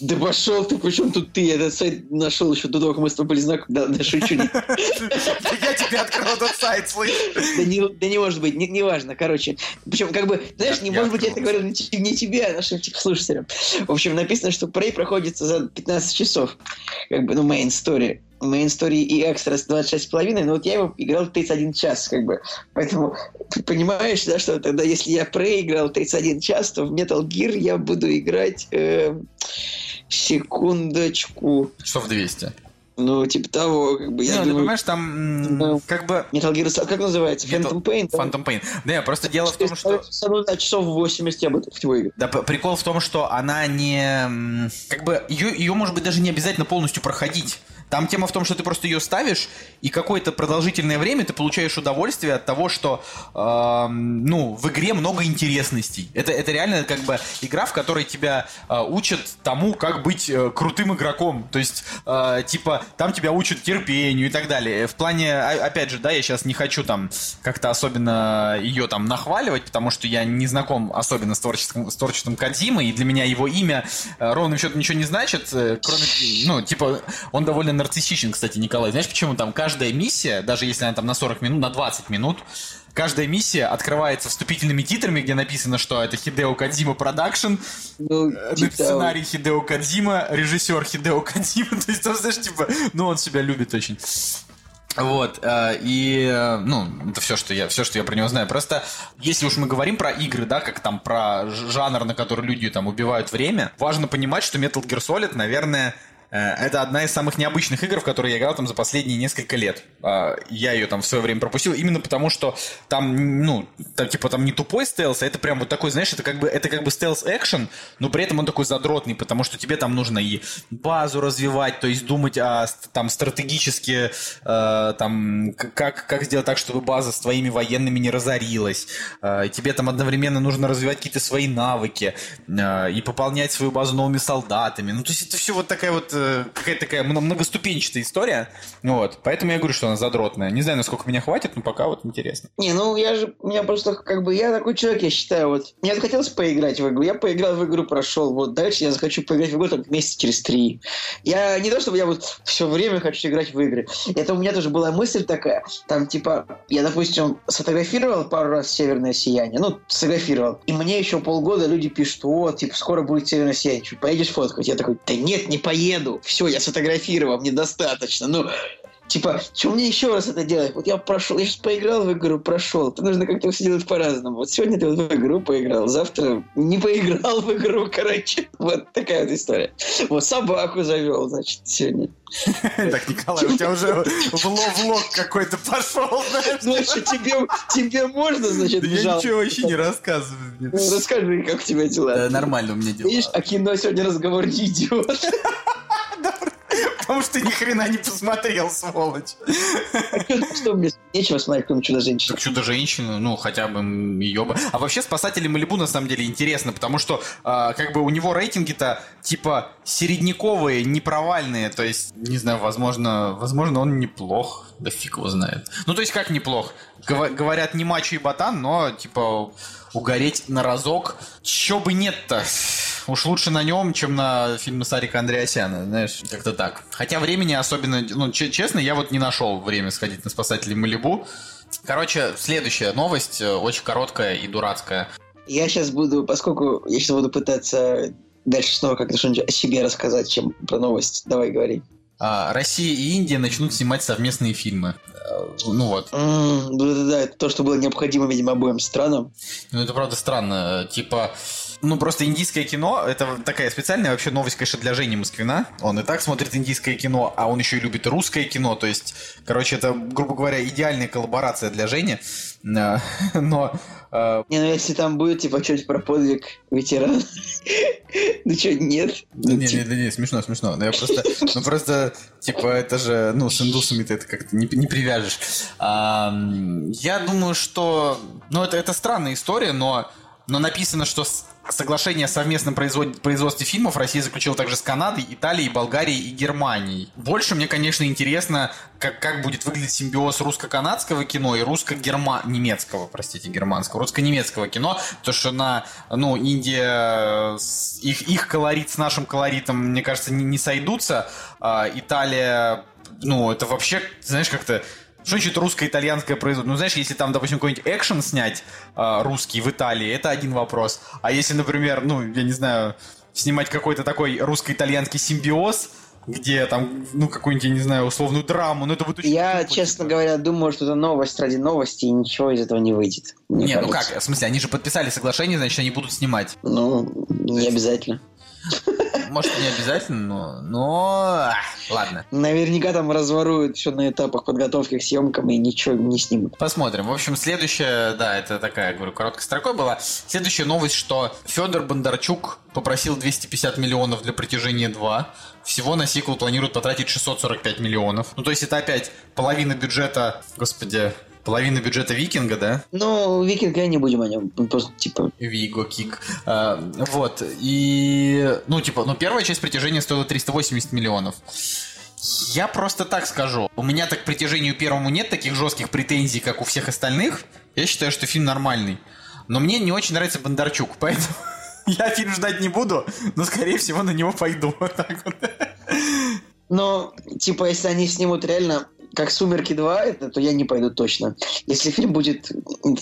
Да пошел ты, причем тут ты? Этот сайт нашел еще до того, как мы с тобой были знакомы. Да, да, шучу. Я тебе открыл этот сайт, слышишь? Да не может быть, не важно, короче. Причем, как бы, знаешь, не может быть, я это говорю не тебе, а нашим типа, слушателям. В общем, написано, что Prey проходится за 15 часов. Как бы, ну, main story main story и экстра 26,5, но вот я его играл 31 час, как бы. Поэтому ты понимаешь, да, что тогда, если я проиграл 31 час, то в Metal Gear я буду играть э, секундочку. Часов 200. Ну, типа того, как бы, я ну, думаю... ты понимаешь, там, ну, как бы... Metal Gear, как называется? Phantom Pain? Phantom Pain. Да, просто дело в том, что... Ну, да, часов 80 я бы в играл. Да, прикол в том, что она не... Как бы, ее, ее, может быть, даже не обязательно полностью проходить. Там тема в том, что ты просто ее ставишь, и какое-то продолжительное время ты получаешь удовольствие от того, что э, ну, в игре много интересностей. Это, это реально как бы игра, в которой тебя э, учат тому, как быть э, крутым игроком. То есть, э, типа, там тебя учат терпению и так далее. В плане, опять же, да, я сейчас не хочу там как-то особенно ее там нахваливать, потому что я не знаком особенно с творчеством, с творчеством Кадзимы, и для меня его имя э, ровным счетом ничего не значит, э, кроме, ну, типа, он довольно нарциссичен, кстати, Николай. Знаешь, почему там каждая миссия, даже если она там на 40 минут, на 20 минут, каждая миссия открывается вступительными титрами, где написано, что это Хидео Кадзима Production, ну, э, сценарий Хидео Кадзима, режиссер Хидео Кадзима, то есть, знаешь, типа, ну, он себя любит очень. Вот, э, и, э, ну, это все, что я, все, что я про него знаю. Просто, если уж мы говорим про игры, да, как там про жанр, на который люди там убивают время, важно понимать, что Metal Gear Solid, наверное, это одна из самых необычных игр, в которые я играл там за последние несколько лет. А, я ее там в свое время пропустил, именно потому что там, ну, там, типа там не тупой стелс, а это прям вот такой, знаешь, это как бы, это как бы стелс-экшен, но при этом он такой задротный, потому что тебе там нужно и базу развивать, то есть думать о там стратегически, э, там, как, как сделать так, чтобы база с твоими военными не разорилась. Э, тебе там одновременно нужно развивать какие-то свои навыки э, и пополнять свою базу новыми солдатами. Ну, то есть это все вот такая вот Э, какая-то такая многоступенчатая история. Вот. Поэтому я говорю, что она задротная. Не знаю, насколько меня хватит, но пока вот интересно. Не, ну я же, у меня просто как бы, я такой человек, я считаю, вот. Мне захотелось поиграть в игру, я поиграл в игру, прошел. Вот дальше я захочу поиграть в игру там месяца через три. Я не то, чтобы я вот все время хочу играть в игры. Это у меня тоже была мысль такая. Там типа, я, допустим, сфотографировал пару раз «Северное сияние». Ну, сфотографировал. И мне еще полгода люди пишут, о, типа, скоро будет «Северное сияние». Поедешь фоткать? Я такой, да нет, не поеду еду, все, я сфотографировал, мне достаточно. Ну, Типа, что мне еще раз это делать? Вот я прошел, я сейчас поиграл в игру, прошел. Это нужно как-то все делать по-разному. Вот сегодня ты вот в игру поиграл, завтра не поиграл в игру, короче. Вот такая вот история. Вот собаку завел, значит, сегодня. Так, Николай, у тебя уже влог какой-то пошел, Значит, тебе, тебе можно, значит, Я ничего вообще не рассказываю. Ну, расскажи, как у тебя дела. Нормально у меня дела. Видишь, а кино сегодня разговор не идет. Потому что ты ни хрена не посмотрел, сволочь. А что мне нечего смотреть, кроме Чудо-женщины? Так Чудо-женщину, ну, хотя бы ее бы... А вообще Спасатели Малибу, на самом деле, интересно, потому что, э, как бы, у него рейтинги-то, типа, середняковые, непровальные, то есть, не знаю, возможно, возможно, он неплох, да фиг его знает. Ну, то есть, как неплох? Гов- говорят, не мачо и ботан, но, типа, угореть на разок, чё бы нет-то? Уж лучше на нем, чем на фильме Сарика Андреасяна, знаешь, как-то так. Хотя времени особенно, ну, честно, я вот не нашел время сходить на спасателей Малибу. Короче, следующая новость, э, очень короткая и дурацкая. Я сейчас буду, поскольку я сейчас буду пытаться дальше снова как-то что-нибудь о себе рассказать, чем про новость. Давай, говори. А, Россия и Индия начнут снимать совместные фильмы. Э, ну вот. Да-да-да, это то, что было необходимо, видимо, обоим странам. Ну это правда странно. Типа, ну, просто индийское кино, это такая специальная вообще новость, конечно, для Жени Москвина. Он и так смотрит индийское кино, а он еще и любит русское кино. То есть, короче, это, грубо говоря, идеальная коллаборация для Жени. Э, но... Э, Не, ну если там будет, типа, что-нибудь про подвиг ветерана, ну что, нет? Да не, не, не, смешно, смешно. Ну я просто, ну просто, типа, это же, ну, с индусами ты это как-то не, не привяжешь. Я думаю, что, ну, это, это странная история, но, но написано, что Соглашение о совместном производстве фильмов Россия заключила также с Канадой, Италией, Болгарией и Германией. Больше мне, конечно, интересно, как, как будет выглядеть симбиоз русско-канадского кино и русско-немецкого, простите, германского, русско-немецкого кино, то что на, ну, Индия, их, их колорит с нашим колоритом, мне кажется, не, не сойдутся. А, Италия, ну, это вообще, знаешь, как-то что значит русско-итальянское производство? Ну, знаешь, если там, допустим, какой-нибудь экшен снять э, русский в Италии, это один вопрос. А если, например, ну, я не знаю, снимать какой-то такой русско-итальянский симбиоз, где там, ну, какую-нибудь, я не знаю, условную драму, ну, это будет очень Я, тупо, честно типа. говоря, думаю, что это новость ради новости, и ничего из этого не выйдет. Не, кажется. ну как, в смысле, они же подписали соглашение, значит, они будут снимать. Ну, не обязательно. Может, не обязательно, но... но... Ладно. Наверняка там разворуют еще на этапах подготовки к съемкам и ничего не снимут. Посмотрим. В общем, следующая, да, это такая, говорю, короткой строкой была. Следующая новость, что Федор Бондарчук попросил 250 миллионов для притяжения 2. Всего на сиквел планируют потратить 645 миллионов. Ну, то есть это опять половина бюджета, господи, Половина бюджета Викинга, да? Ну, Викинга не будем о нем. Просто типа. Виго Кик. А, вот. И. Ну, типа, ну, первая часть притяжения стоила 380 миллионов. Я просто так скажу. У меня так к притяжению первому нет таких жестких претензий, как у всех остальных. Я считаю, что фильм нормальный. Но мне не очень нравится Бондарчук, поэтому я фильм ждать не буду, но, скорее всего, на него пойду. Вот так вот. Но, типа, если они снимут реально как «Сумерки 2», это, то я не пойду точно. Если фильм будет...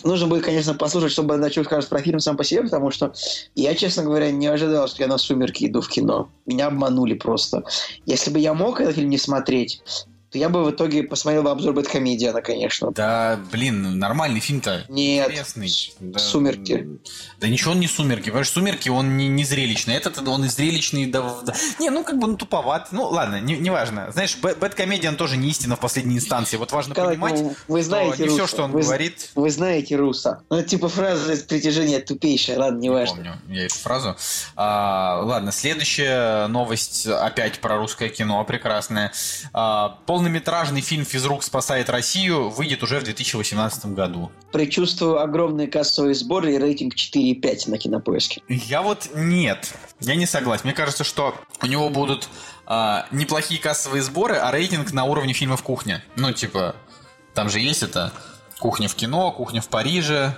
Нужно будет, конечно, послушать, что Бондарчук скажет про фильм сам по себе, потому что я, честно говоря, не ожидал, что я на «Сумерки» иду в кино. Меня обманули просто. Если бы я мог этот фильм не смотреть, то я бы в итоге посмотрел бы обзор Бэткомедиана, конечно. Да, блин, нормальный фильм-то. Нет. Интересный. Да, «Сумерки». Да ничего он не «Сумерки». Понимаешь, «Сумерки» он не, не зрелищный. Этот он и зрелищный. Да, да. Не, ну как бы ну, туповат. Ну ладно, не, не важно. Знаешь, Бэткомедиан тоже не истина в последней инстанции. Вот важно Как, понимать, ну, вы знаете не все, что он вы, говорит. Вы знаете Руса. Ну, типа фраза притяжения тупейшая. Ладно, не, важно. помню я эту фразу. А, ладно, следующая новость опять про русское кино. Прекрасная. А, полнометражный фильм «Физрук спасает Россию» выйдет уже в 2018 году. Причувствую огромные кассовые сборы и рейтинг 4,5 на кинопоиске. Я вот нет. Я не согласен. Мне кажется, что у него будут а, неплохие кассовые сборы, а рейтинг на уровне фильмов «Кухня». Ну, типа, там же есть это «Кухня в кино», «Кухня в Париже»,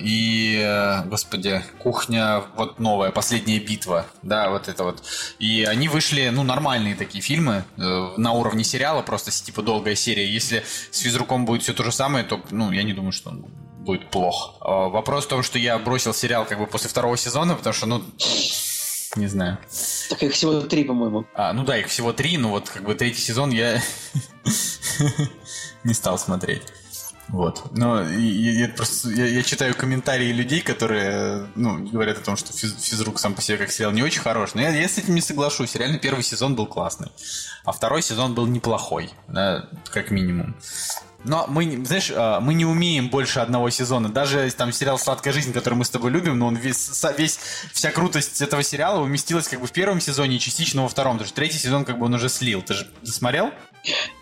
и, господи, кухня, вот новая, последняя битва, да, вот это вот. И они вышли, ну, нормальные такие фильмы э, на уровне сериала, просто типа долгая серия. Если с физруком будет все то же самое, то, ну, я не думаю, что он будет плохо. А, вопрос в том, что я бросил сериал как бы после второго сезона, потому что, ну, не знаю. Так их всего три, по-моему. А, ну да, их всего три, но вот как бы третий сезон я не стал смотреть. Вот. Но я, я просто я, я читаю комментарии людей, которые ну, говорят о том, что физ, физрук сам по себе как сериал не очень хорош. Но я, я с этим не соглашусь. Реально первый сезон был классный. А второй сезон был неплохой, да, как минимум. Но мы, знаешь, а, мы не умеем больше одного сезона. Даже там сериал «Сладкая жизнь», который мы с тобой любим, но он весь, весь вся крутость этого сериала уместилась как бы в первом сезоне и частично во втором. Потому что третий сезон как бы он уже слил. Ты же смотрел?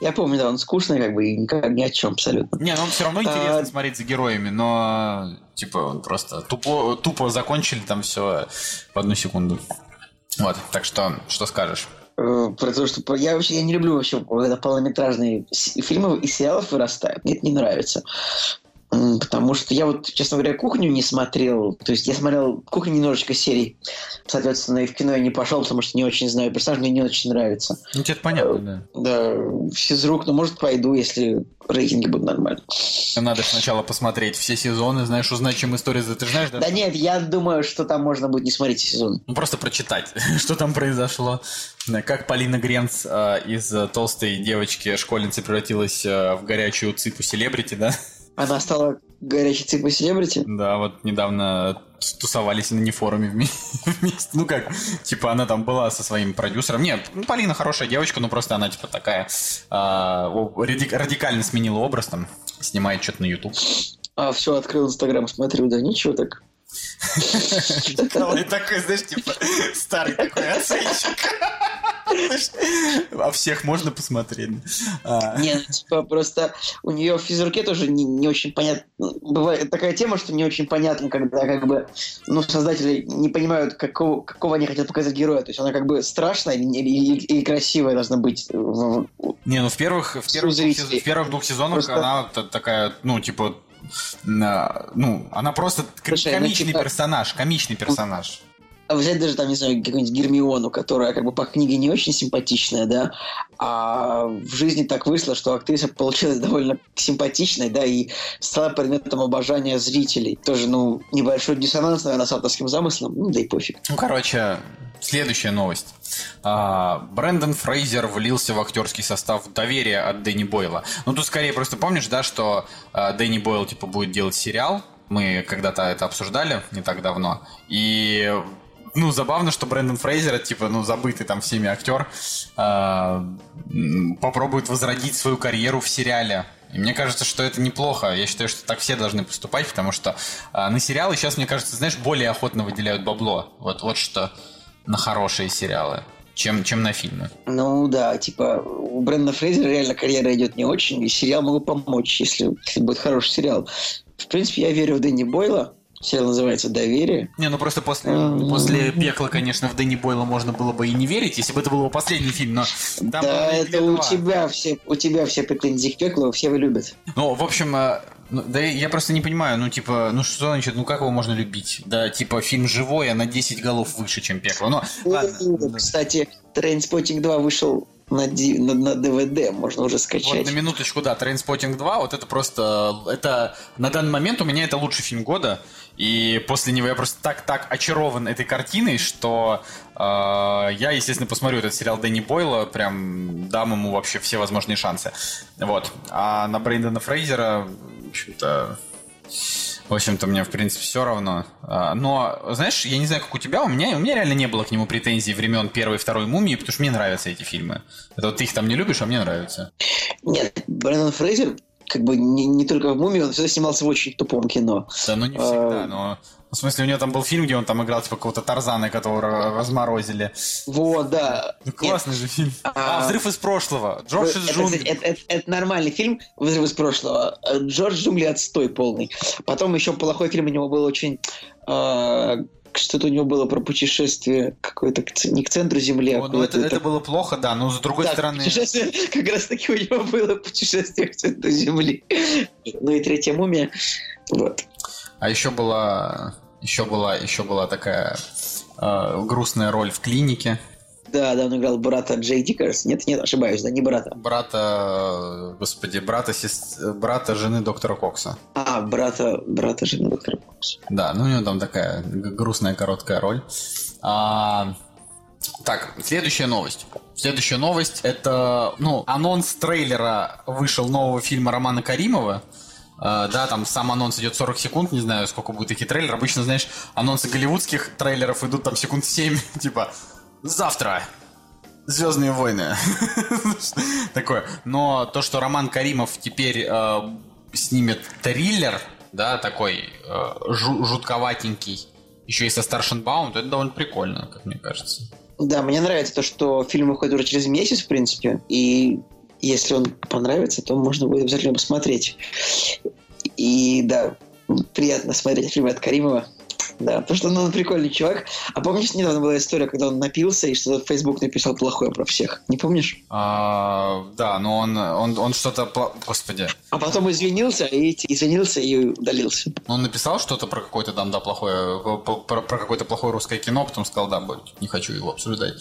Я помню, да, он скучный, как бы, и никак, ни о чем абсолютно. Не, ну он все равно интересно а... смотреть за героями, но типа он просто тупо, тупо закончили там все в одну секунду. Вот, так что, что скажешь? Э, про то, что я вообще я не люблю вообще, когда полнометражные фильмы и сериалов вырастают. Мне это не нравится. Потому что я вот, честно говоря, кухню не смотрел. То есть я смотрел кухню немножечко серий. Соответственно, и в кино я не пошел, потому что не очень знаю персонаж, мне не очень нравится. Ну, тебе понятно, да. Да, физрук, ну, может, пойду, если рейтинги будут нормальные. Надо сначала посмотреть все сезоны, знаешь, узнать, чем история... Ты же знаешь, да? Да нет, я думаю, что там можно будет не смотреть сезон. Ну, просто прочитать, что там произошло. Как Полина Гренц э, из э, толстой девочки школьницы превратилась э, в горячую цыпу селебрити, да? Она стала горячей цыпой селебрити. Да, вот недавно тусовались на нефоруме вме- вместе. Ну как, типа она там была со своим продюсером. Нет, ну, Полина хорошая девочка, но просто она типа такая а, радикально сменила образ там, снимает что-то на YouTube. А все, открыл Инстаграм, смотрю, да ничего так. Николай такой, знаешь, типа старый такой оценщик. А всех можно посмотреть. А, Не, ну, типа, просто у нее в физруке тоже не, не очень понятно. Бывает такая тема, что не очень понятно, когда как бы, ну, создатели не понимают, какого, какого они хотят показать героя. То есть она как бы страшная или, или- или красивая должна быть. Не, ну в первых, в первых, двух, зрителей. сез- в первых двух сезонах Просто- она та- такая, ну, типа, ну, она просто Слушай, ну, комичный типа- персонаж, комичный персонаж. Взять даже там, не знаю, какую-нибудь Гермиону, которая как бы по книге не очень симпатичная, да, а в жизни так вышло, что актриса получилась довольно симпатичной, да, и стала предметом обожания зрителей. Тоже, ну, небольшой диссонанс, наверное, с авторским замыслом, ну, да и пофиг. Ну, короче, следующая новость. А, Брэндон Фрейзер влился в актерский состав доверия от Дэнни Бойла. Ну, тут скорее просто помнишь, да, что а, Дэнни Бойл, типа, будет делать сериал. Мы когда-то это обсуждали не так давно. И ну, забавно, что Брэндон Фрейзер, типа, ну, забытый там всеми актер, м, попробует возродить свою карьеру в сериале. И мне кажется, что это неплохо. Я считаю, что так все должны поступать, потому что а, на сериалы сейчас, мне кажется, знаешь, более охотно выделяют бабло. Вот, вот что на хорошие сериалы, чем, чем на фильмы. Ну, да, типа, у Брэндона Фрейзера реально карьера идет не очень, и сериал могу помочь, если, если будет хороший сериал. В принципе, я верю в Дэнни Бойла. Сериал называется «Доверие». Не, ну просто после, Мгм. после пекла, конечно, в Дэнни Бойла можно было бы и не верить, если бы это был его последний фильм, но да, это у два. тебя все, у тебя все претензии к пеклу, все его любят. Ну, в общем, э, ну, да я просто не понимаю, ну, типа, ну что значит, ну как его можно любить? Да, типа, фильм живой, а на 10 голов выше, чем пекло. Ну, ладно. Ну, Кстати, Trainspotting 2 вышел на, на, на DVD, можно уже Вот скачать. на минуточку, да, Trainspotting 2, вот это просто, это, на данный момент у меня это лучший фильм года, и после него я просто так-так очарован этой картиной, что э, я, естественно, посмотрю этот сериал Дэнни Бойла, прям дам ему вообще все возможные шансы. Вот. А на Брэндона Фрейзера, в общем-то, в общем-то, мне, в принципе, все равно. А, Но, знаешь, я не знаю, как у тебя, у меня, у меня реально не было к нему претензий времен первой и второй «Мумии», потому что мне нравятся эти фильмы. Это вот ты их там не любишь, а мне нравятся. Нет, Брэндон Фрейзер, как бы не, не только в «Мумии», он всегда снимался в очень тупом кино. Да, ну не всегда, А. но... В смысле, у него там был фильм, где он там играл типа какого-то Тарзана, которого разморозили. Вот, да. Ну, классный же фильм. А. А, «Взрыв из прошлого». Джордж из это, кстати, джунглей. это, это- это нормальный фильм «Взрыв из прошлого». Э, Джордж Джунгли отстой полный. Потом еще плохой фильм у него был очень... э, что-то у него было про путешествие какое-то не к центру Земли, а Ну, ну, это, куда-то- это было плохо, да, но с другой Да, стороны... путешествие, как раз таки у него было путешествие к центру Земли. Ну и третья мумия. Вот. А еще была... Еще была, еще была такая э, грустная роль в клинике. Да, да, он играл брата Джейди, кажется. Нет, нет, ошибаюсь, да, не брата. Брата, господи, брата, сес- брата жены доктора Кокса. А, брата, брата жены доктора Кокса. Да, ну у него там такая грустная короткая роль. А, так, следующая новость. Следующая новость это, ну, анонс трейлера вышел нового фильма Романа Каримова. А, да, там сам анонс идет 40 секунд, не знаю, сколько будет такие трейлеры. Обычно, знаешь, анонсы голливудских трейлеров идут там секунд 7, типа завтра Звездные войны. Такое. Но то, что Роман Каримов теперь э, снимет триллер, да, такой э, жу- жутковатенький, еще и со Старшенбаум, то это довольно прикольно, как мне кажется. Да, мне нравится то, что фильм выходит уже через месяц, в принципе, и если он понравится, то можно будет обязательно посмотреть. И да, приятно смотреть фильмы от Каримова. Да, потому что ну, он прикольный чувак. А помнишь, недавно была история, когда он напился и что-то в Facebook написал плохое про всех? Не помнишь? А, да, но он, он, он что-то... Господи. А потом извинился и извинился и удалился. Он написал что-то про какое-то там, да, плохое, про, про какое-то плохое русское кино, потом сказал, да, не хочу его обсуждать.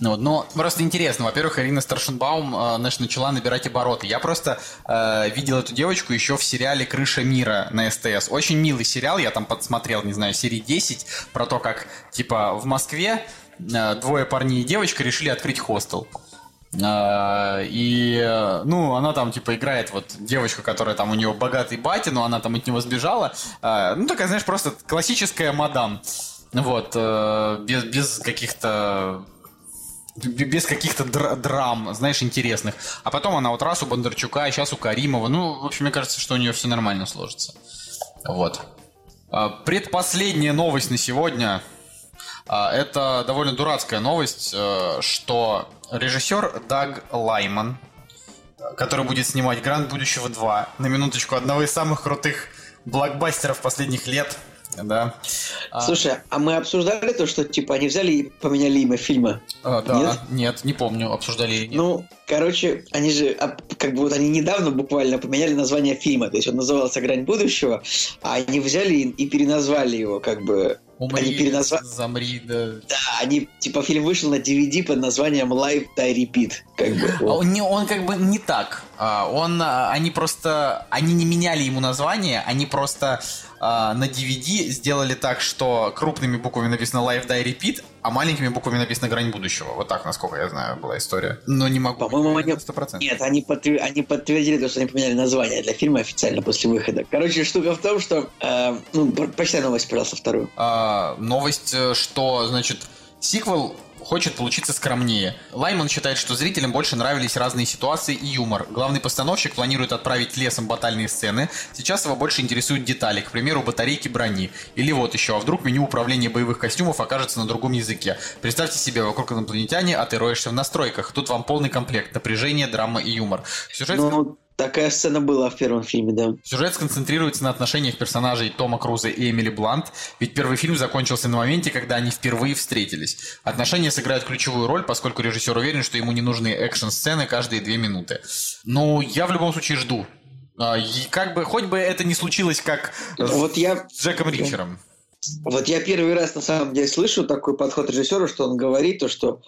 Ну, но просто интересно, во-первых, Ирина Старшенбаум, э, начала набирать обороты. Я просто э, видел эту девочку еще в сериале «Крыша мира» на СТС. Очень милый сериал, я там подсмотрел, не знаю, серии 10, про то, как, типа, в Москве э, двое парней и девочка решили открыть хостел. А, И, э, ну, она там, типа, играет вот девочка, которая там у нее богатый батя, но она там от него сбежала. А, Ну, такая, знаешь, просто классическая мадам. Вот, э, без, без каких-то без каких-то др- драм, знаешь, интересных. А потом она вот раз у Бондарчука, и сейчас у Каримова. Ну, в общем, мне кажется, что у нее все нормально сложится. Вот. А, Предпоследняя новость на сегодня. А, Это довольно дурацкая новость, э, что режиссер Даг Лайман, который будет снимать «Гранд будущего 2», на минуточку, одного из самых крутых блокбастеров последних лет, да. А, Слушай, а мы обсуждали то, что типа они взяли и поменяли имя фильма? э, да, нет? нет? не помню, обсуждали или нет. Ну, короче, они же, а, как бы вот они недавно буквально поменяли название фильма. То есть он назывался «Грань будущего», а они взяли и, и переназвали его, как бы... Умри, они переназва- замри, да. Да, они, типа, фильм вышел на DVD под названием «Live Die Repeat». Как бы, А. Он, не, он как бы не так. А, Он, а, они просто, они не меняли ему название, они просто а, на DVD сделали так, что крупными буквами написано Live Die Repeat, а маленькими буквами написано Грань будущего. Вот так, насколько я знаю, была история. Но не могу. По-моему, они- сто процентов. Нет, они, подтвер- они подтвердили то, что они поменяли название для фильма официально после выхода. Короче, штука в том, что... э, ну, про- почитай новость, пожалуйста, вторую. А, новость, э, что, значит, сиквел хочет получиться скромнее. Лайман считает, что зрителям больше нравились разные ситуации и юмор. Главный постановщик планирует отправить лесом батальные сцены. Сейчас его больше интересуют детали, к примеру, батарейки брони. Или вот еще, а вдруг меню управления боевых костюмов окажется на другом языке. Представьте себе, вокруг инопланетяне, а ты роешься в настройках. Тут вам полный комплект. Напряжение, драма и юмор. Сюжет Ну, такая сцена была в первом фильме, да. Сюжет сконцентрируется на отношениях персонажей Тома Круза и Эмили Блант, ведь первый фильм закончился на моменте, когда они впервые встретились. Отношения сыграют ключевую роль, поскольку режиссер уверен, что ему не нужны экшн-сцены каждые две минуты. Ну, я в любом случае жду. А, И как бы, хоть бы это не случилось, как Вот я с Джеком Ричером. Вот я первый раз на самом деле слышу такой подход режиссера, что он говорит то, что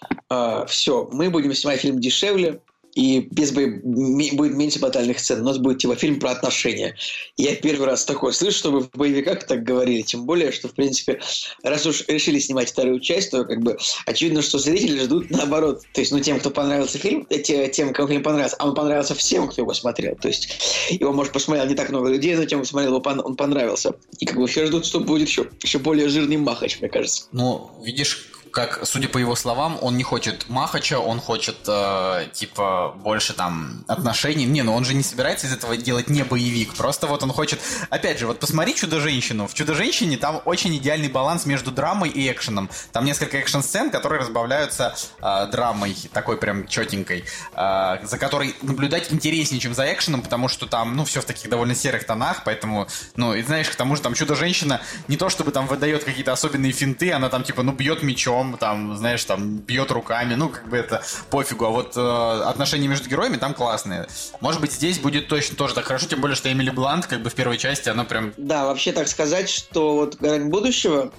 все, мы будем снимать фильм дешевле и без ми- будет меньше батальных сцен. У нас будет типа фильм про отношения. Я первый раз такое слышу, чтобы в боевиках так говорили. Тем более, что в принципе, раз уж решили снимать вторую часть, то как бы очевидно, что зрители ждут наоборот. То есть, ну тем, кто понравился фильм, э, те- тем, кому фильм понравился, а он понравился всем, кто его смотрел. То есть его, может, посмотрел не так много людей, но тем, кто смотрел, он понравился. И как бы все ждут, что будет еще, еще более жирный махач, мне кажется. Ну, видишь, как, судя по его словам, он не хочет Махача, он хочет, э, типа, больше там отношений. Не, ну он же не собирается из этого делать не боевик. Просто вот он хочет... Опять же, вот посмотри «Чудо-женщину». В «Чудо-женщине» там очень идеальный баланс между драмой и экшеном. Там несколько экшн-сцен, которые разбавляются э, драмой, такой прям четенькой, э, за которой наблюдать интереснее, чем за экшеном, потому что там, ну, все в таких довольно серых тонах, поэтому, ну, и знаешь, к тому же там «Чудо-женщина» не то чтобы там выдает какие-то особенные финты, она там типа, ну, бьет мечом, там, знаешь, там, бьет руками, ну, как бы это пофигу, а вот э, отношения между героями там классные. Может быть, здесь будет точно тоже так хорошо, тем более, что Эмили Блант, как бы в первой части, она прям Да, вообще так сказать, что вот «Грань будущего»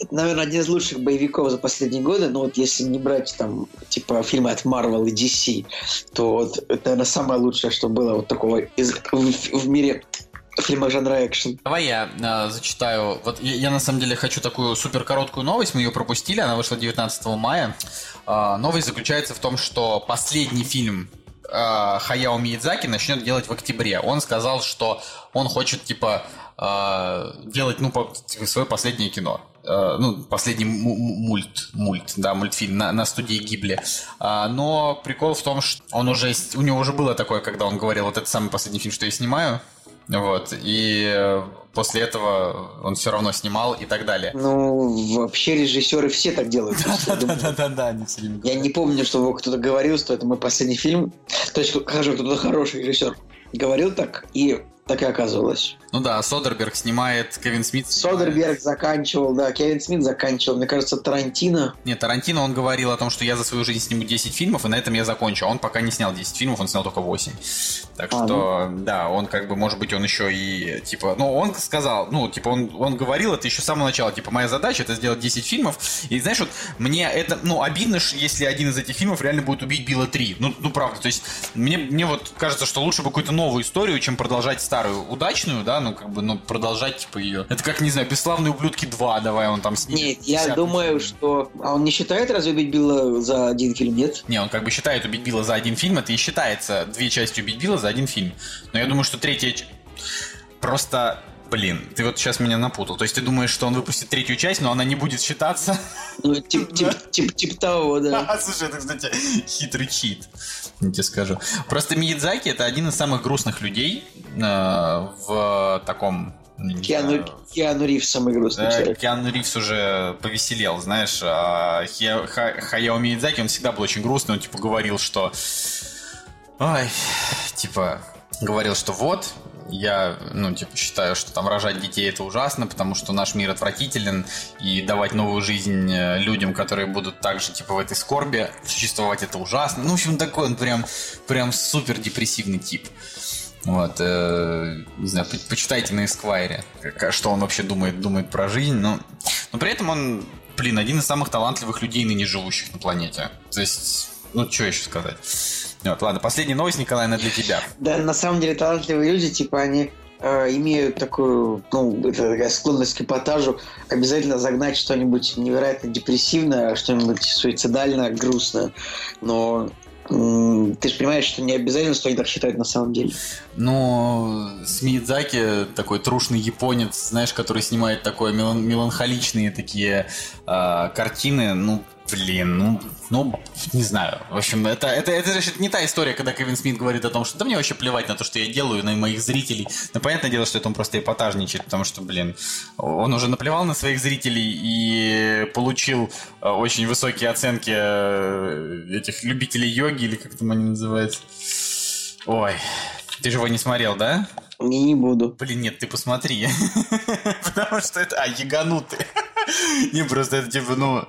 это, наверное, один из лучших боевиков за последние годы, но вот если не брать там, типа, фильмы от Marvel и DC, то вот это, наверное, самое лучшее, что было вот такого из, в, в мире фильма жанра экшен. Давай я э, зачитаю. Вот я, я на самом деле хочу такую супер короткую новость. Мы ее пропустили. Она вышла 19 мая. Э, новость заключается в том, что последний фильм э, Хаяо Миядзаки начнет делать в октябре. Он сказал, что он хочет типа делать ну по- типа, свое последнее кино. Ну, последний му- му- мульт, мульт, да, мультфильм на, на студии Гибли. Но прикол в том, что он уже, у него уже было такое, когда он говорил, вот это самый последний фильм, что я снимаю. Вот, и э, после этого он все равно снимал и так далее. Ну, вообще режиссеры все так делают. Да-да-да, они все время Я не помню, чтобы кто-то говорил, что это мой последний фильм. То есть, скажем, кто-то хороший режиссер говорил так, и так и оказывалось. Ну да, Содерберг снимает, Кевин Смит снимает. Содерберг заканчивал, да, Кевин Смит заканчивал. Мне кажется, Тарантино. Нет, Тарантино, он говорил о том, что я за свою жизнь сниму 10 фильмов, и на этом я закончу. А Он пока не снял 10 фильмов, он снял только 8. Так А, что, да, он как бы, может быть, он еще и, типа, ну, он сказал, ну, типа, он, он говорил это еще с самого начала, типа, моя задача это сделать 10 фильмов, и знаешь, вот, мне это, ну, обидно, если один из этих фильмов реально будет убить Билла 3. Ну, ну, правда, то есть, мне, мне вот кажется, что лучше бы какую-то новую историю, чем продолжать старую, удачную, да, ну, как бы, ну, продолжать, типа, ее. Это как, не знаю, «Бесславные ублюдки 2», давай он там снимет. Нет, я думаю, фильм. что... А он не считает разве убить Билла за один фильм, нет? Не, он как бы считает убить Билла за один фильм, это и считается две части убить Билла за один фильм. Но я думаю, что третья... Просто, блин, ты вот сейчас меня напутал. То есть ты думаешь, что он выпустит третью часть, но она не будет считаться? Ну, тип, тип, тип, тип того, да. Слушай, это, кстати, хитрый чит. Я тебе скажу. Просто Миядзаки это один из самых грустных людей э, в таком... не Киану, Киану Ривз самый грустный Да, человек. Киану Ривз уже повеселел, знаешь. А Хия- Ха- Хаяо Миядзаки, он всегда был очень грустный. Он типа говорил, что... Ой, типа, говорил, что вот, я, ну, типа, считаю, что там рожать детей это ужасно, потому что наш мир отвратителен, и давать новую жизнь э, людям, которые будут также, типа, в этой скорби существовать, это ужасно. Ну, в общем, такой он прям, прям супер депрессивный тип. Вот, э, не знаю, по- почитайте на Эсквайре, как- что он вообще думает, думает про жизнь, но, но при этом он, блин, один из самых талантливых людей ныне живущих на планете. То есть, ну, что еще сказать? Вот, ладно, последняя новость, Николай, она для тебя. Да, на самом деле талантливые люди, типа, они э, имеют такую, ну, это такая склонность к эпатажу, обязательно загнать что-нибудь невероятно депрессивное, что-нибудь суицидально грустное. Но ты же понимаешь, что не обязательно, что они так считают на самом деле. Ну, с Миядзаки такой трушный японец, знаешь, который снимает такое мелан- меланхоличные такие а, картины, ну, блин, ну, ну, не знаю. В общем, это, это, это же не та история, когда Кевин Смит говорит о том, что да мне вообще плевать на то, что я делаю, на моих зрителей. Но понятное дело, что это он просто эпатажничает, потому что, блин, он уже наплевал на своих зрителей и получил э, очень высокие оценки э, этих любителей йоги, или как там они называются. Ой, ты же его не смотрел, да? Не, не буду. Блин, нет, ты посмотри. Потому что это... А, яганутый. Не, просто это типа, ну...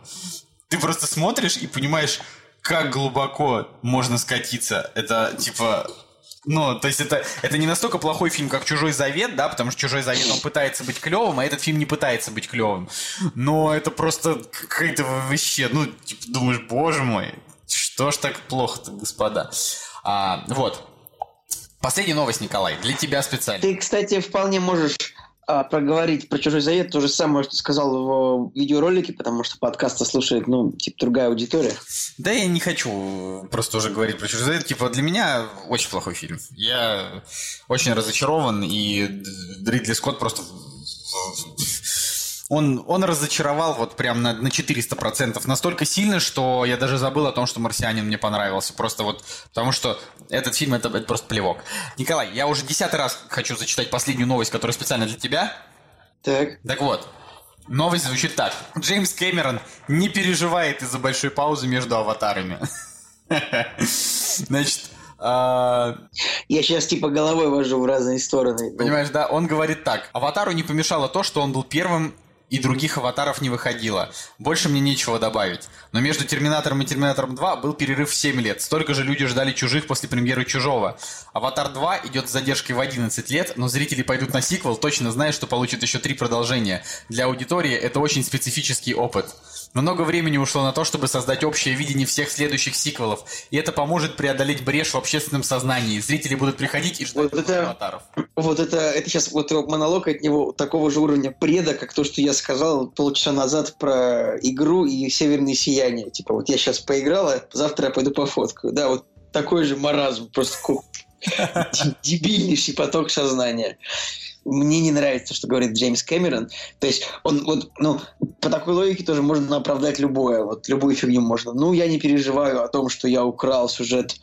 Ты просто смотришь и понимаешь, как глубоко можно скатиться. Это типа... Ну, то есть это, это не настолько плохой фильм, как «Чужой завет», да, потому что «Чужой завет» он пытается быть клевым, а этот фильм не пытается быть клевым. Но это просто какая-то вообще, ну, типа, думаешь, боже мой, что ж так плохо-то, господа. А, вот. Последняя новость, Николай, для тебя специально. Ты, кстати, вполне можешь а, проговорить про «Чужой завет» то же самое, что сказал в видеоролике, потому что подкаста слушает, ну, типа, другая аудитория. Да я не хочу просто уже говорить про «Чужой завет». Типа, для меня очень плохой фильм. Я очень разочарован, и Д- Ридли Скотт просто... Он, он разочаровал вот прям на, на 400%. Настолько сильно, что я даже забыл о том, что «Марсианин» мне понравился. Просто вот потому что этот фильм это, это просто плевок. Николай, я уже десятый раз хочу зачитать последнюю новость, которая специально для тебя. Так. Так вот, новость звучит так. Джеймс Кэмерон не переживает из-за большой паузы между аватарами. Значит, а, Я сейчас, типа, головой вожу в разные стороны. Понимаешь, да, он говорит так. Аватару не помешало то, что он был первым и других аватаров не выходило. Больше мне нечего добавить. Но между Терминатором и Терминатором 2 был перерыв в 7 лет. Столько же люди ждали Чужих после премьеры Чужого. Аватар 2 идет с задержкой в 11 лет, но зрители пойдут на сиквел, точно зная, что получат еще три продолжения. Для аудитории это очень специфический опыт. Много времени ушло на то, чтобы создать общее видение всех следующих сиквелов, и это поможет преодолеть брешь в общественном сознании. Зрители будут приходить и ждать Вот это- аватаров. Вот это, это сейчас вот монолог от него такого же уровня преда, как то, что я сказал полчаса назад про игру и северное сияние. Типа, вот я сейчас поиграла, завтра я пойду пофоткаю. Да, вот такой же маразм, просто дебильнейший поток сознания. Мне не нравится, что говорит Джеймс Кэмерон. То есть он вот, ну, по такой логике тоже можно оправдать любое, вот любую фигню можно. Ну, я не переживаю о том, что я украл сюжет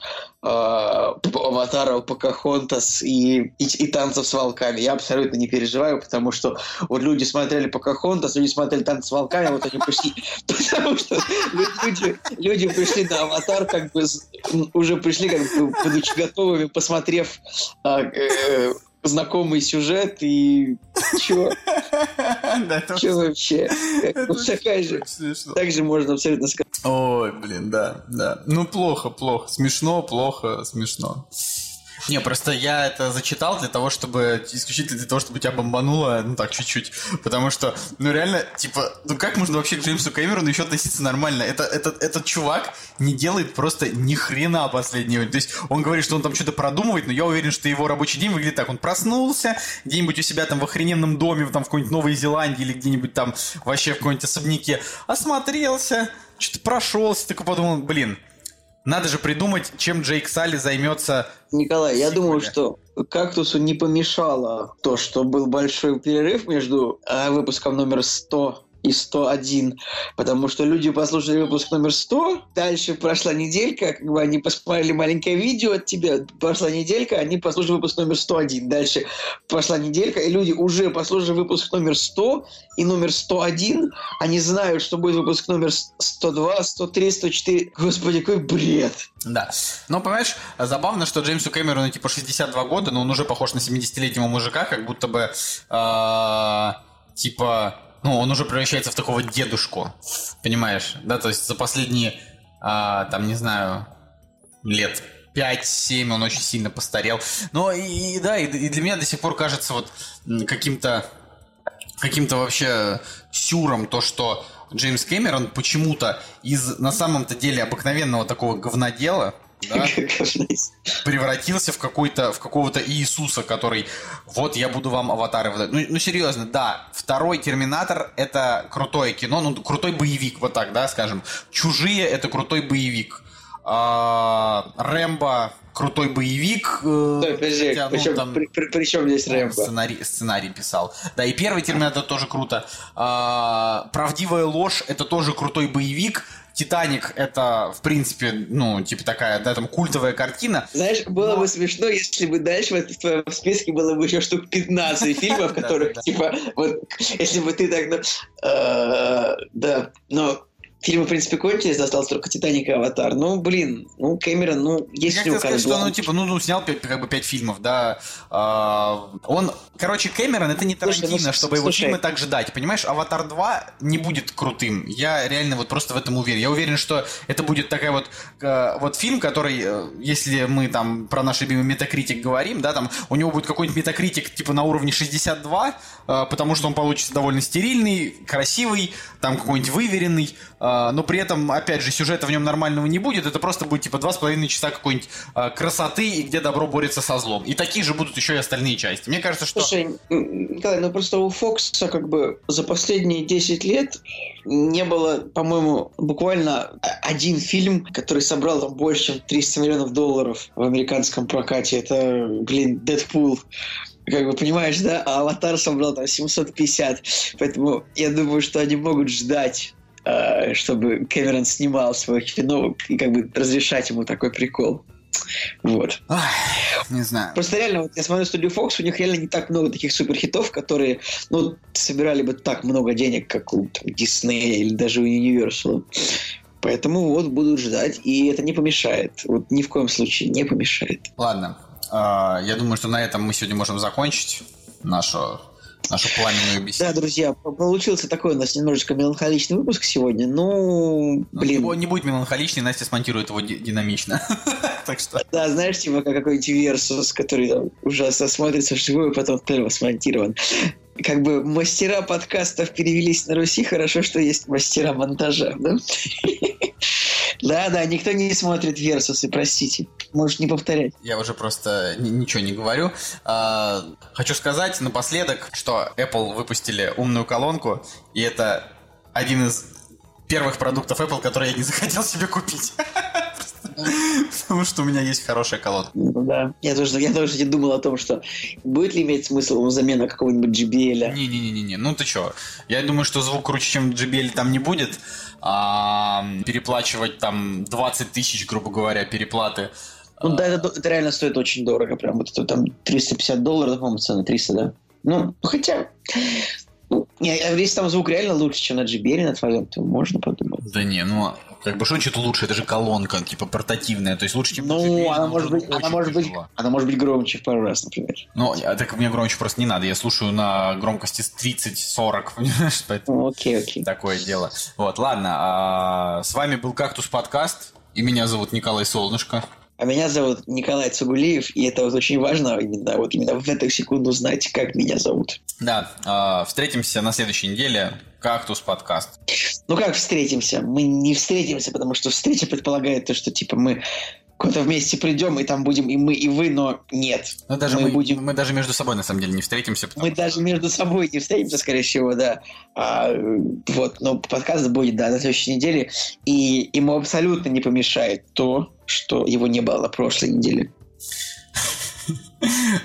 э, Аватара, Покахонтас и, и, и танцев с волками. Я абсолютно не переживаю, потому что вот люди смотрели Покахонтас, люди смотрели танцы с волками, вот они пришли, потому что люди, люди пришли на Аватар, как бы уже пришли, как бы, будучи готовыми, посмотрев а, э, знакомый сюжет и чё? Чё вообще? Так же можно абсолютно сказать. Ой, блин, да, да. Ну, плохо, плохо. Смешно, плохо, смешно. Не, просто я это зачитал для того, чтобы исключительно для того, чтобы тебя бомбануло, ну так, чуть-чуть. Потому что, ну реально, типа, ну как можно вообще к Джеймсу Кэмерону еще относиться нормально? Это, этот, этот чувак не делает просто ни хрена последнего. То есть он говорит, что он там что-то продумывает, но я уверен, что его рабочий день выглядит так. Он проснулся где-нибудь у себя там в охрененном доме, там в какой-нибудь Новой Зеландии или где-нибудь там вообще в каком-нибудь особняке, осмотрелся, что-то прошелся, такой подумал, блин, надо же придумать, чем Джейк Салли займется. Николай, я думаю, что кактусу не помешало то, что был большой перерыв между э, выпуском номер 100 и 101, потому что люди послушали выпуск номер 100, дальше прошла неделька, как бы они посмотрели маленькое видео от тебя, прошла неделька, они послушали выпуск номер 101, дальше прошла неделька, и люди уже послушали выпуск номер 100 и номер 101, они знают, что будет выпуск номер 102, 103, 104, господи, какой бред. Да. Но, понимаешь, забавно, что Джеймсу Кэмерону типа 62 года, но он уже похож на 70-летнего мужика, как будто бы э, типа ну, он уже превращается в такого дедушку, понимаешь, да, то есть за последние, а, там, не знаю, лет 5-7 он очень сильно постарел. Но и, и да, и, и для меня до сих пор кажется вот каким-то каким-то вообще сюром то, что Джеймс Кэмерон почему-то из на самом-то деле обыкновенного такого говнодела, да, превратился в какой-то в какого-то Иисуса, который вот я буду вам аватары выдать. Ну, ну серьезно, да, второй Терминатор это крутое кино, ну крутой боевик, вот так, да, скажем. Чужие это крутой боевик. А, Рэмбо крутой боевик. Э, Стой, подожди, хотя, ну, причем, там, при, при, при чем здесь Рэмбо? Сценарий, сценарий писал. Да, и первый Терминатор тоже круто. А, Правдивая ложь это тоже крутой боевик. Титаник это, в принципе, ну, типа такая, да, там культовая картина. Знаешь, было но... бы смешно, если бы дальше в твоем списке было бы еще штук 15 фильмов, которых, типа, вот, если бы ты так, ну, э, да, но Фильмы, в принципе, кончились, остался только «Титаник» и «Аватар». Ну, блин, ну, Кэмерон, ну, есть Я хотел сказать, что, ну, типа, ну, ну снял как бы пять фильмов, да. А, он, короче, Кэмерон это не Тарантино, слушай, ну, чтобы слушай. его фильмы так ждать, понимаешь? «Аватар 2» не будет крутым. Я реально вот просто в этом уверен. Я уверен, что это будет такая вот, э, вот фильм, который, э, если мы там про наш любимый Метакритик говорим, да, там у него будет какой-нибудь Метакритик типа на уровне 62, э, потому что он получится довольно стерильный, красивый, там какой-нибудь выверенный, но при этом, опять же, сюжета в нем нормального не будет, это просто будет типа два с половиной часа какой-нибудь а, красоты и где добро борется со злом. И такие же будут еще и остальные части. Мне кажется, что... Слушай, Николай, ну просто у Фокса как бы за последние 10 лет не было, по-моему, буквально один фильм, который собрал там больше, чем 300 миллионов долларов в американском прокате. Это, блин, Дэдпул как бы понимаешь, да, а Аватар собрал там 750, поэтому я думаю, что они могут ждать чтобы Кэмерон снимал свое кино и как бы разрешать ему такой прикол. Вот. Ах, не знаю. Просто реально, вот я смотрю студию Fox, у них реально не так много таких суперхитов, которые, ну, собирали бы так много денег, как у там, Disney или даже у Universal. Поэтому вот будут ждать, и это не помешает. Вот ни в коем случае не помешает. Ладно. Uh, я думаю, что на этом мы сегодня можем закончить нашу нашу пламенную беседу. Да, друзья, получился такой у нас немножечко меланхоличный выпуск сегодня. Ну, блин. Он не будет меланхоличный, Настя смонтирует его динамично. так что... Да, знаешь, типа как какой-нибудь Версус, который ужасно смотрится вживую, потом впервые смонтирован. Как бы мастера подкастов перевелись на Руси, хорошо, что есть мастера монтажа, да? Да, да, никто не смотрит Версусы, простите. Может, не повторять. Я уже просто ничего не говорю. А, хочу сказать напоследок, что Apple выпустили умную колонку, и это один из первых продуктов Apple, который я не захотел себе купить. Потому что у меня есть хорошая колонка. Ну да. Я тоже, я тоже не думал о том, что будет ли иметь смысл замена какого-нибудь JBL. Не-не-не-не, ну ты чё? Я думаю, что звук круче, чем JBL там не будет. А, переплачивать там 20 тысяч, грубо говоря, переплаты ну да, это, это реально стоит очень дорого, прям вот это там 350 долларов, по-моему, цена 300, да? Ну, хотя, ну, если там звук реально лучше, чем на JBL, на твоем, то можно подумать. Да не, ну, Как бы что значит лучше? Это же колонка, типа портативная. То есть лучше, чем Ну, она может быть, она может быть, она может быть громче в пару раз, например. Ну, а так мне громче просто не надо. Я слушаю на громкости 30-40, понимаешь? Поэтому Ну, окей, окей. такое дело. Вот, ладно. а, С вами был Кактус подкаст. И меня зовут Николай Солнышко. А меня зовут Николай Цугулиев, и это вот очень важно именно вот именно в эту секунду знать, как меня зовут. Да, а, встретимся на следующей неделе. Кактус подкаст. Ну как встретимся? Мы не встретимся, потому что встреча предполагает то, что типа мы куда-то вместе придем, и там будем и мы, и вы, но нет. Ну, даже мы мы, будем- мы даже между собой, на самом деле, не встретимся. Мы даже между собой не встретимся, скорее всего, да. А, вот, но подкаст будет, да, на следующей неделе. И ему абсолютно не помешает то, что его не было на прошлой неделе.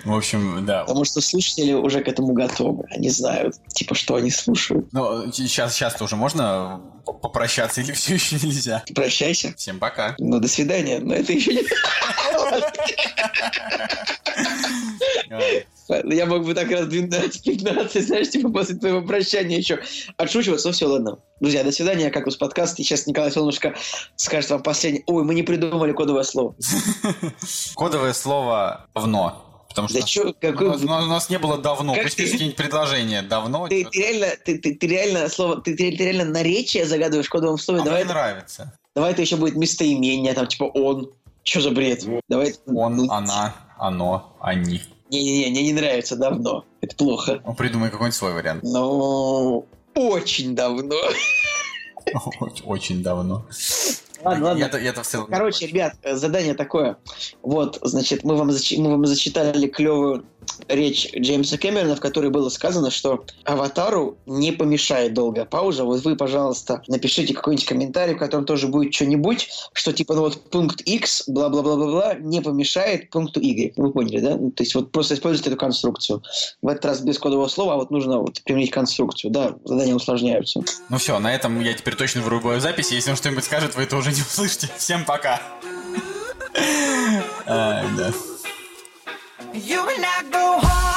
В общем, да. Потому что слушатели уже к этому готовы. Они знают, типа, что они слушают. Ну, сейчас, сейчас уже можно попрощаться или все еще нельзя? Прощайся. Всем пока. Ну, до свидания. Но это еще не... Я мог бы так раз 12-15, знаешь, типа после твоего прощания еще отшучиваться, но все, ладно. Друзья, до свидания, как у подкаст. И сейчас Николай Солнышко скажет вам последний... Ой, мы не придумали кодовое слово. Кодовое слово «давно». Потому что Да у, какой... нас, у нас не было давно. Как Пусть ты- какие-нибудь предложения. Давно. Ты, ты реально, ты, ты, ты реально слово, ты, ты, ты реально наречие загадываешь в кодовом слове. А давай, мне нравится. давай это еще будет местоимение, там типа он. Что за бред? Давай. Он, ну, она, оно, они. Не-не-не, мне не нравится давно. Это плохо. Ну, придумай какой-нибудь свой вариант. Но очень давно. Очень давно. Ладно, ладно. Я-то, я-то в целом... Короче, ребят, э, задание такое. Вот, значит, мы вам, зач- мы вам зачитали клевую речь Джеймса Кэмерона, в которой было сказано, что аватару не помешает долгая пауза. Вот вы, пожалуйста, напишите какой-нибудь комментарий, в котором тоже будет что-нибудь, что типа, ну вот пункт X, бла-бла-бла-бла-бла, не помешает пункту Y. Вы поняли, да? Ну, То есть вот просто используйте эту конструкцию. В этот раз без кодового слова, а вот нужно вот применить конструкцию. Да, задания усложняются. Ну все, на этом я теперь точно вырубаю запись. Если он что-нибудь скажет, вы это уже не услышите. Всем пока. You and I go hard.